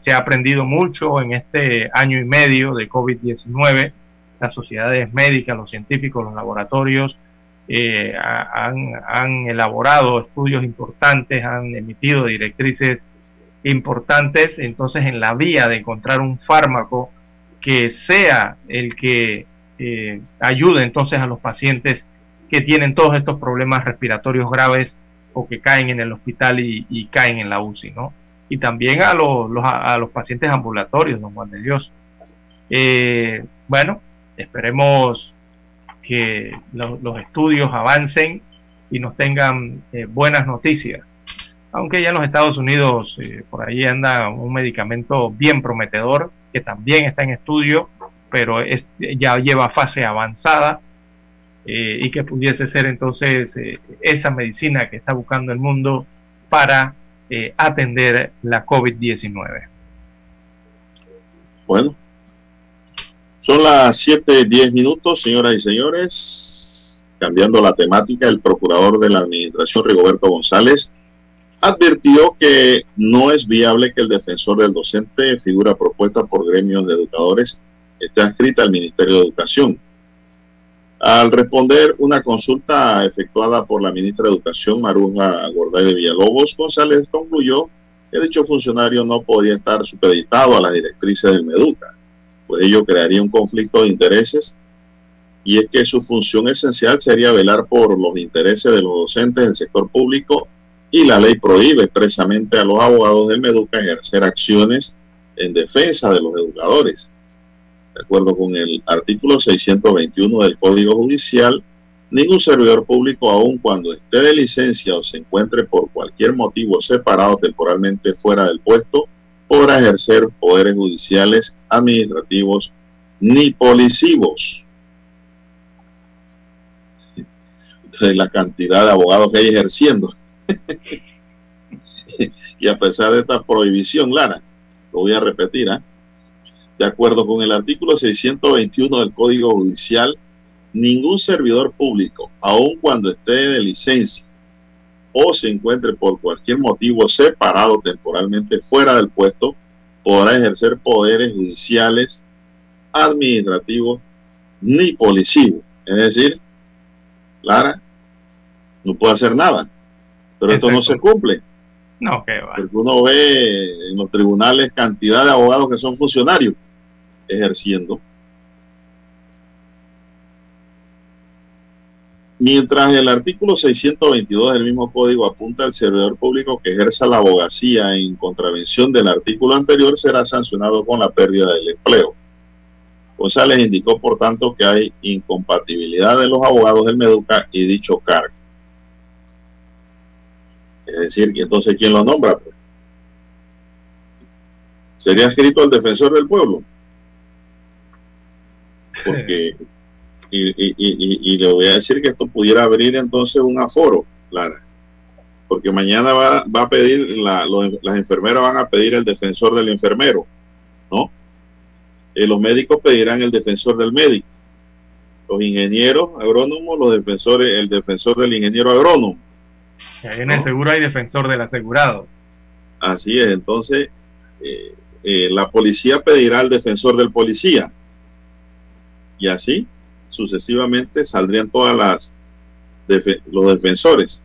se ha aprendido mucho en este año y medio de COVID-19. Las sociedades médicas, los científicos, los laboratorios eh, han, elaborado estudios importantes, han emitido directrices importantes, entonces en la vía de encontrar un fármaco que sea el que eh, ayude entonces a los pacientes que tienen todos estos problemas respiratorios graves o que caen en el hospital y, caen en la UCI, ¿no? Y también a los, a los pacientes ambulatorios, don Juan de Dios. Eh, bueno, esperemos que los estudios avancen y nos tengan eh, buenas noticias. Aunque ya en los Estados Unidos por ahí anda un medicamento bien prometedor que también está en estudio, pero es, ya lleva fase avanzada eh, y que pudiese ser entonces esa medicina que está buscando el mundo para atender la COVID-19. Bueno, son las 7:10 minutos, señoras y señores. Cambiando la temática, el procurador de la Administración, Rigoberto González, advirtió que no es viable que el defensor del docente, figura propuesta por gremios de educadores, esté adscrita al Ministerio de Educación. Al responder una consulta efectuada por la ministra de Educación, Maruja Gorday de Villalobos, González concluyó que dicho funcionario no podía estar supeditado a las directrices del MEDUCA pues ello crearía un conflicto de intereses y es que su función esencial sería velar por los intereses de los docentes del sector público y la ley prohíbe expresamente a los abogados del MEDUCA ejercer acciones en defensa de los educadores. De acuerdo con el artículo 621 del Código Judicial, ningún servidor público, aun cuando esté de licencia o se encuentre por cualquier motivo separado temporalmente fuera del puesto, podrá ejercer poderes judiciales, administrativos ni policivos. Entonces, la cantidad de abogados que hay ejerciendo. Y a pesar de esta prohibición, Lara, lo voy a repetir, ¿ah? de acuerdo con el artículo 621 del Código Judicial, ningún servidor público, aun cuando esté de licencia, o se encuentre por cualquier motivo separado temporalmente fuera del puesto, podrá ejercer poderes judiciales, administrativos ni policivos. Es decir, Lara no puede hacer nada. Pero esto no se cumple. No, que va. Porque uno ve en los tribunales cantidad de abogados que son funcionarios ejerciendo Mientras el artículo 622 del mismo código apunta al servidor público que ejerza la abogacía en contravención del artículo anterior, será sancionado con la pérdida del empleo. González indicó, por tanto, que hay incompatibilidad de los abogados del Meduca y dicho cargo. Es decir, que entonces, ¿quién lo nombra? Sería escrito el defensor del pueblo. Porque y, le voy a decir que esto pudiera abrir entonces un aforo, Clara. Porque mañana va, va a pedir, la, las enfermeras van a pedir el defensor del enfermero, ¿no? Eh, los médicos pedirán el defensor del médico. Los ingenieros agrónomos, los defensores, el defensor del ingeniero agrónomo. En el seguro hay defensor del asegurado. Así es, entonces eh, eh, la policía pedirá al defensor del policía. Y así sucesivamente saldrían todas las los defensores.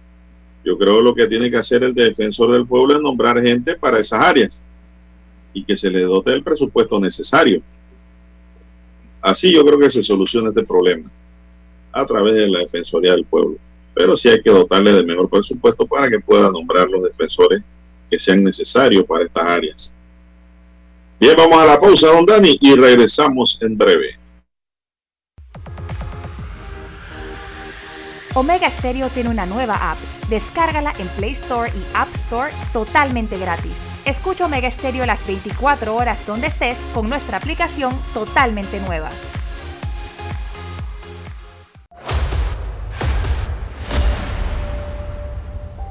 Yo creo que lo que tiene que hacer el defensor del pueblo es nombrar gente para esas áreas y que se le dote el presupuesto necesario. Así yo creo que se soluciona este problema a través de la Defensoría del Pueblo. Pero sí hay que dotarle de mejor presupuesto para que pueda nombrar los defensores que sean necesarios para estas áreas. Bien, vamos a la pausa, don Dani, y regresamos en breve. Omega Stereo tiene una nueva app. Descárgala en Play Store y App Store totalmente gratis. Escucha Omega Stereo las 24 horas donde estés con nuestra aplicación totalmente nueva.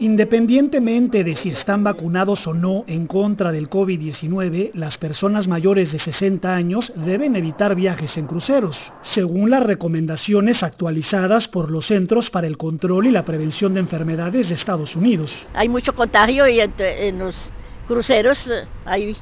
Independientemente de si están vacunados o no en contra del COVID-19, las personas mayores de 60 años deben evitar viajes en cruceros, según las recomendaciones actualizadas por los Centros para el Control y la Prevención de Enfermedades de Estados Unidos. Hay mucho contagio y en los cruceros eh, hay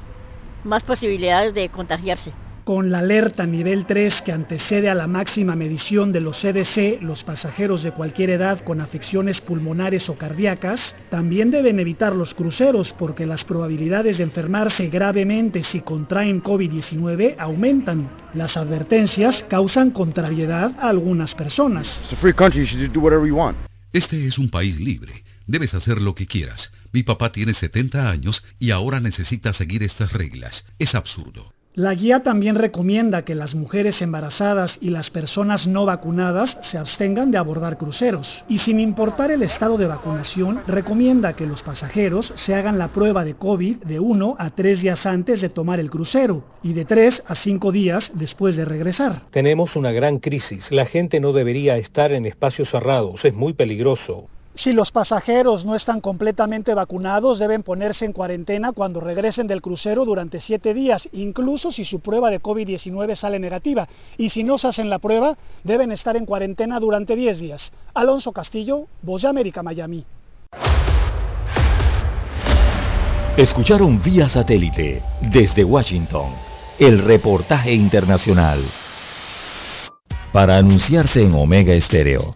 más posibilidades de contagiarse. Con la alerta nivel 3 que antecede a la máxima medición de los CDC, los pasajeros de cualquier edad con afecciones pulmonares o cardíacas también deben evitar los cruceros porque las probabilidades de enfermarse gravemente si contraen COVID-19 aumentan. Las advertencias causan contrariedad a algunas personas. Este es un país libre. Debes hacer lo que quieras. Mi papá tiene 70 años y ahora necesita seguir estas reglas. Es absurdo. La guía también recomienda que las mujeres embarazadas y las personas no vacunadas se abstengan de abordar cruceros y sin importar el estado de vacunación, recomienda que los pasajeros se hagan la prueba de COVID de 1 a 3 días antes de tomar el crucero y de 3 a 5 días después de regresar. Tenemos una gran crisis. La gente no debería estar en espacios cerrados. Es muy peligroso. Si los pasajeros no están completamente vacunados, deben ponerse en cuarentena cuando regresen del crucero durante siete días, incluso si su prueba de COVID-19 sale negativa. Y si no se hacen la prueba, deben estar en cuarentena durante 10 días. Alonso Castillo, Voz de América, Miami. Escucharon vía satélite desde Washington el reportaje internacional. Para anunciarse en Omega Estéreo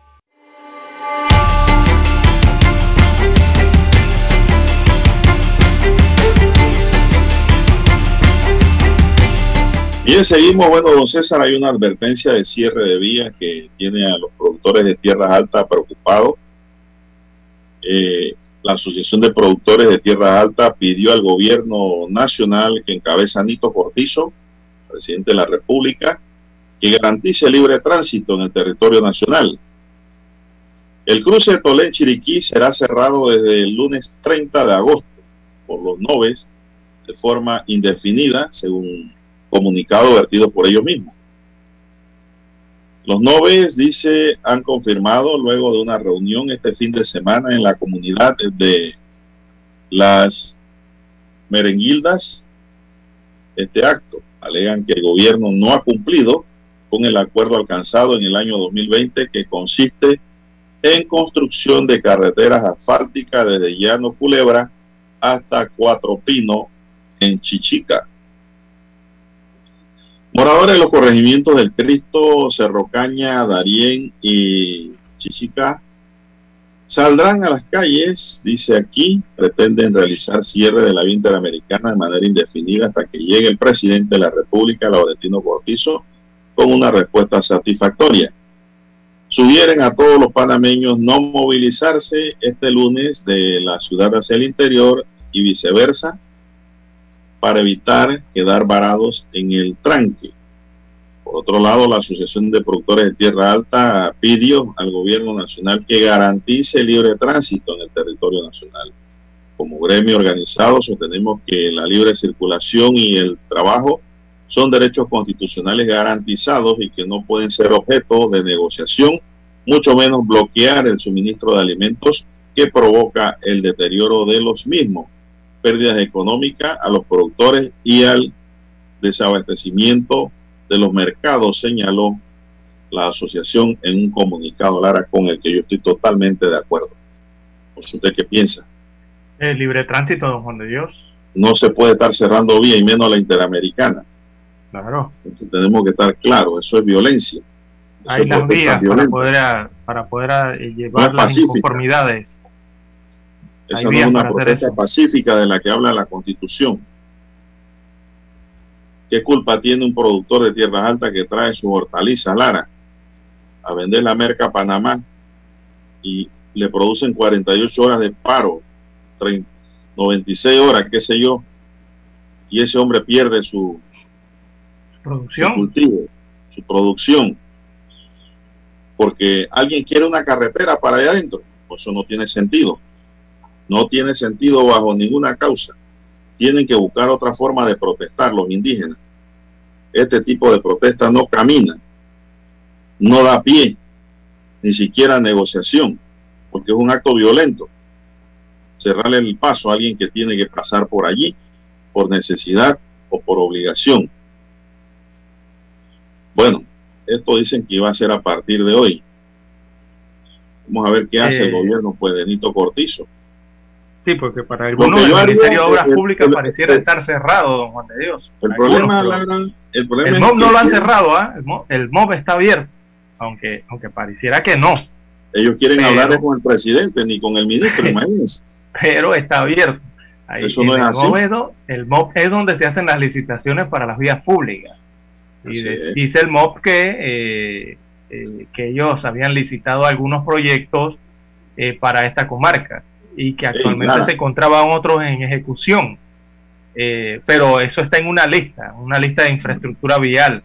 Bien, seguimos. Bueno, don César, hay una advertencia de cierre de vías que tiene a los productores de tierras altas preocupados. Eh, la Asociación de Productores de Tierras Altas pidió al gobierno nacional que encabeza Nito Cortizo, presidente de la República, que garantice libre tránsito en el territorio nacional. El cruce Tolén-Chiriquí será cerrado desde el lunes 30 de agosto por los noves de forma indefinida, según comunicado vertido por ellos mismos. Los noves, dice, han confirmado luego de una reunión este fin de semana en la comunidad de las merenguildas este acto. Alegan que el gobierno no ha cumplido con el acuerdo alcanzado en el año 2020 que consiste en construcción de carreteras asfálticas desde Llano Culebra hasta Cuatro Pino en Chichica. Moradores de los corregimientos del Cristo, Cerro Caña, Darién y Chichica saldrán a las calles, dice aquí, pretenden realizar cierre de la vía interamericana de manera indefinida hasta que llegue el presidente de la República, Laurentino Cortizo, con una respuesta satisfactoria. Sugieren a todos los panameños no movilizarse este lunes de la ciudad hacia el interior y viceversa para evitar quedar varados en el tranque. Por otro lado, la Asociación de Productores de Tierra Alta pidió al gobierno nacional que garantice libre tránsito en el territorio nacional. Como gremio organizado sostenemos que la libre circulación y el trabajo son derechos constitucionales garantizados y que no pueden ser objeto de negociación, mucho menos bloquear el suministro de alimentos que provoca el deterioro de los mismos, pérdidas económicas a los productores y al desabastecimiento de los mercados, señaló la asociación en un comunicado, Lara, con el que yo estoy totalmente de acuerdo. ¿Usted qué piensa? El libre tránsito, don Juan de Dios. No se puede estar cerrando vía y menos la interamericana. Claro. tenemos que estar claros, eso es violencia. Hay las vías para poder, para poder llevar las inconformidades. Esa no es una protesta pacífica de la que habla la Constitución. ¿Qué culpa tiene un productor de tierras altas que trae su hortaliza Lara a vender la merca a Panamá y le producen 48 horas de paro, 96 horas, qué sé yo, y ese hombre pierde su, producción. cultivo, su producción, porque alguien quiere una carretera para allá adentro. Pues eso no tiene sentido. No tiene sentido bajo ninguna causa. Tienen que buscar otra forma de protestar los indígenas. Este tipo de protesta no camina, no da pie, ni siquiera negociación, porque es un acto violento. Cerrarle el paso a alguien que tiene que pasar por allí por necesidad o por obligación. Bueno, esto dicen que iba a ser a partir de hoy. Vamos a ver qué hace el Eh. gobierno, pues, Benito Cortizo. Sí, porque para algunos el Ministerio de Obras el- Públicas el- pareciera el- estar cerrado, don Juan de Dios. El problema, el problema MOB no lo han cerrado, ¿ah? El, MOB, el MOB está abierto, aunque, aunque pareciera que no, Ellos quieren Pero- hablar con el presidente ni con el ministro, (laughs) imagínense. pero está abierto. Ahí, Eso no es el así. MOB es do- el MOB es donde se hacen las licitaciones para las vías públicas. Y de- dice el MOB que, eh, eh, que ellos habían licitado algunos proyectos eh, para esta comarca y que actualmente claro. se encontraban otros en ejecución. Eh, pero eso está en una lista, una lista de infraestructura vial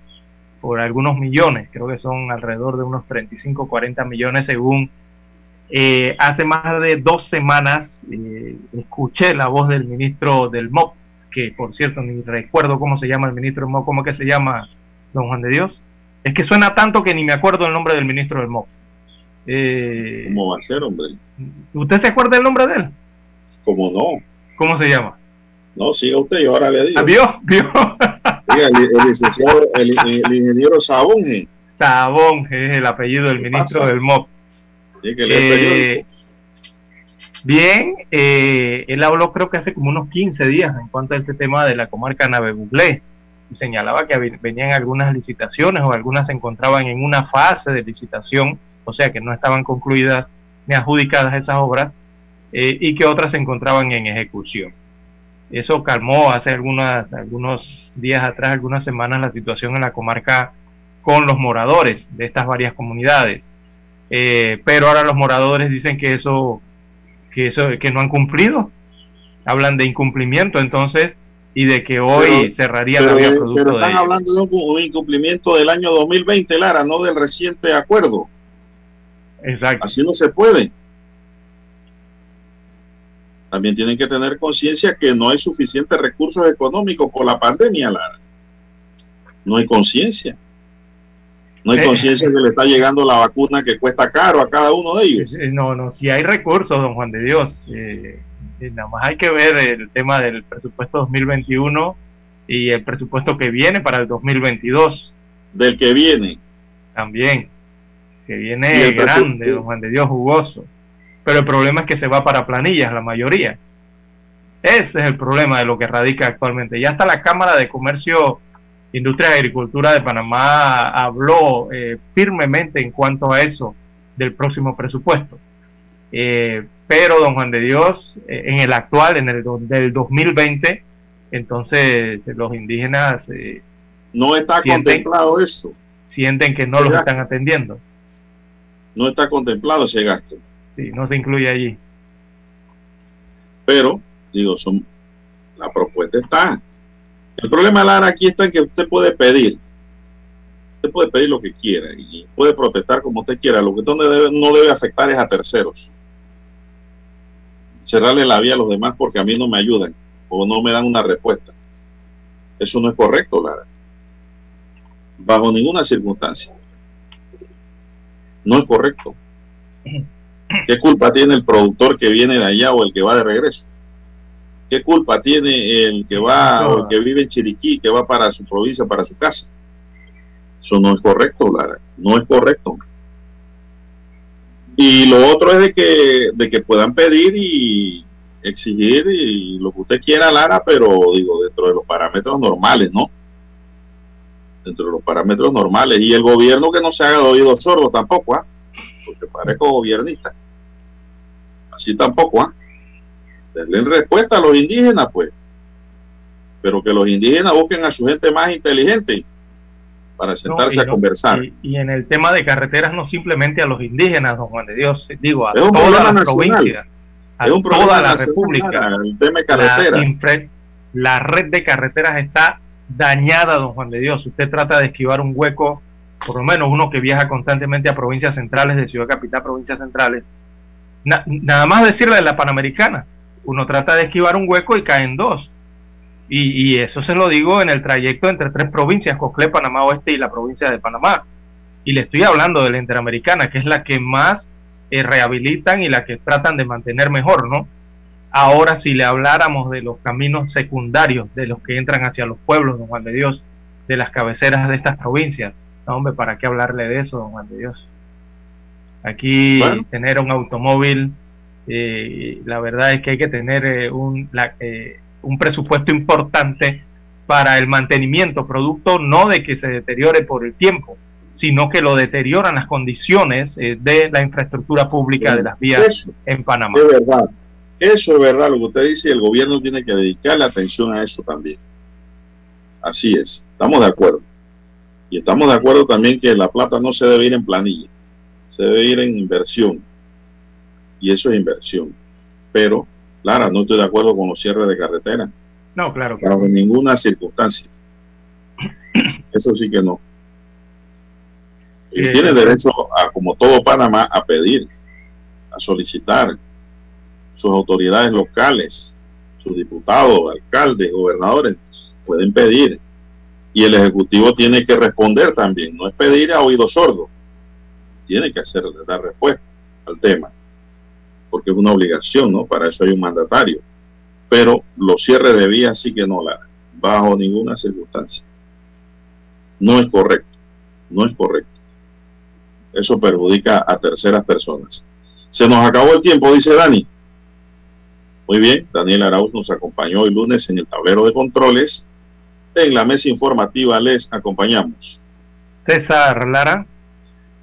por algunos millones, creo que son alrededor de unos 35, 40 millones según eh, hace más de dos semanas eh, escuché la voz del ministro del MOP, que por cierto ni recuerdo cómo se llama el ministro del MOP, cómo que se llama don Juan de Dios. Es que suena tanto que ni me acuerdo el nombre del ministro del MOP. Eh, ¿Cómo va a ser, hombre? ¿Usted se acuerda el nombre de él? ¿Cómo no? ¿Cómo se llama? No, siga usted, yo ahora le digo. Ah, ¿Vio? ¿Vio? El, el licenciado, el, el ingeniero Sabonge. Sabón es el apellido del ministro pasa? del MOP. Eh, bien, eh, él habló creo que hace como unos 15 días en cuanto a este tema de la comarca Navebuglé y señalaba que venían algunas licitaciones o algunas se encontraban en una fase de licitación, o sea que no estaban concluidas ni adjudicadas esas obras eh, y que otras se encontraban en ejecución. Eso calmó hace algunas, algunos días atrás, algunas semanas, la situación en la comarca con los moradores de estas varias comunidades. Eh, pero ahora los moradores dicen que eso, que eso, que no han cumplido, hablan de incumplimiento entonces y de que hoy Pero- cerraría Pero, la vía producto pero están hablando de un incumplimiento del año 2020, Lara, no del reciente acuerdo. Exacto. Así no se puede. También tienen que tener conciencia que no hay suficientes recursos económicos por la pandemia, Lara. No hay conciencia. No hay Eh. conciencia que le está llegando la vacuna que cuesta caro a cada uno de ellos. Eh, No, no, si hay recursos, don Juan de Dios. eh, eh, nada más hay que ver el tema del presupuesto 2021 y el presupuesto que viene para el 2022 Del que viene. también. Que viene grande, don Juan de Dios, jugoso. Pero el problema es que se va para planillas la mayoría. Ese es el problema de lo que radica actualmente. Ya hasta la Cámara de Comercio, Industria y Agricultura de Panamá habló eh, firmemente en cuanto a eso del próximo presupuesto. Eh, pero, don Juan de Dios, eh, en el actual, en el del 2020, entonces los indígenas... no está contemplado eso. Sienten que no los están atendiendo. No está contemplado ese gasto. Sí, no se incluye allí. Pero, digo, son, la propuesta está. El problema, Lara, aquí está en que usted puede pedir. Usted puede pedir lo que quiera y puede protestar como usted quiera. Lo que no debe, no debe afectar es a terceros. Cerrarle la vía a los demás porque a mí no me ayudan o no me dan una respuesta. Eso no es correcto, Lara. Bajo ninguna circunstancia. No es correcto. ¿Qué culpa tiene el productor que viene de allá o el que va de regreso? ¿Qué culpa tiene el que va o el que vive en Chiriquí, que va para su provincia, para su casa? Eso no es correcto, Lara. No es correcto. Y lo otro es de que, de que puedan pedir y exigir y lo que usted quiera, Lara, pero digo, dentro de los parámetros normales, ¿no? Dentro de los parámetros normales. Y el gobierno que no se haga de oídos sordos tampoco, ¿ah? porque parezco gobiernista. Así tampoco, ¿ah? Denle respuesta a los indígenas, pues. Pero que los indígenas busquen a su gente más inteligente para sentarse a conversar. Y, en el tema de carreteras, no simplemente a los indígenas, don Juan de Dios, digo, a toda la provincia, a toda la república. El tema de carreteras. La, la red de carreteras está dañada, don Juan de Dios. Usted trata de esquivar un hueco por lo menos uno que viaja constantemente a provincias centrales, de ciudad capital, provincias centrales, nada más decirle de la Panamericana, uno trata de esquivar un hueco y caen dos. Y, eso se lo digo en el trayecto entre tres provincias, Coclé, Panamá Oeste y la provincia de Panamá. Y le estoy hablando de la Interamericana, que es la que más eh, rehabilitan y la que tratan de mantener mejor, ¿no? Ahora, si le habláramos de los caminos secundarios, de los que entran hacia los pueblos, don Juan de Dios, de las cabeceras de estas provincias, no, hombre, ¿para qué hablarle de eso, don Juan de Dios? Aquí tener un automóvil, eh, la verdad es que hay que tener eh, un, eh, un presupuesto importante para el mantenimiento, producto no de que se deteriore por el tiempo, sino que lo deterioran las condiciones de la infraestructura pública de las vías en Panamá. Es verdad, eso es verdad lo que usted dice, el gobierno tiene que dedicarle atención a eso también. Así es, estamos de acuerdo. Y estamos de acuerdo también que la plata no se debe ir en planilla, se debe ir en inversión. Y eso es inversión. Pero, Lara, no estoy de acuerdo con los cierres de carretera. No, claro. Bajo ninguna circunstancia. Eso sí que no. Y tiene derecho, a, como todo Panamá, a pedir, a solicitar sus autoridades locales, sus diputados, alcaldes, gobernadores, pueden pedir y el Ejecutivo tiene que responder también, no es pedir a oído sordo, tiene que hacer, dar respuesta al tema, porque es una obligación, ¿no? Para eso hay un mandatario. Pero los cierres de vías sí que no la bajo ninguna circunstancia. No es correcto, no es correcto. Eso perjudica a terceras personas. Se nos acabó el tiempo, dice Dani. Muy bien, Daniel Arauz nos acompañó el lunes en el tablero de controles en la mesa informativa les acompañamos. César Lara.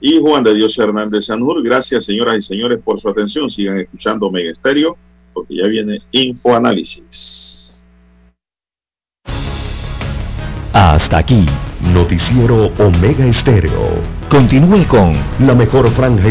Y Juan de Dios Hernández Sanur. Gracias, señoras y señores, por su atención. Sigan escuchando Omega Estéreo, porque ya viene Infoanálisis. Hasta aquí, Noticiero Omega Estéreo. Continúe con la mejor franja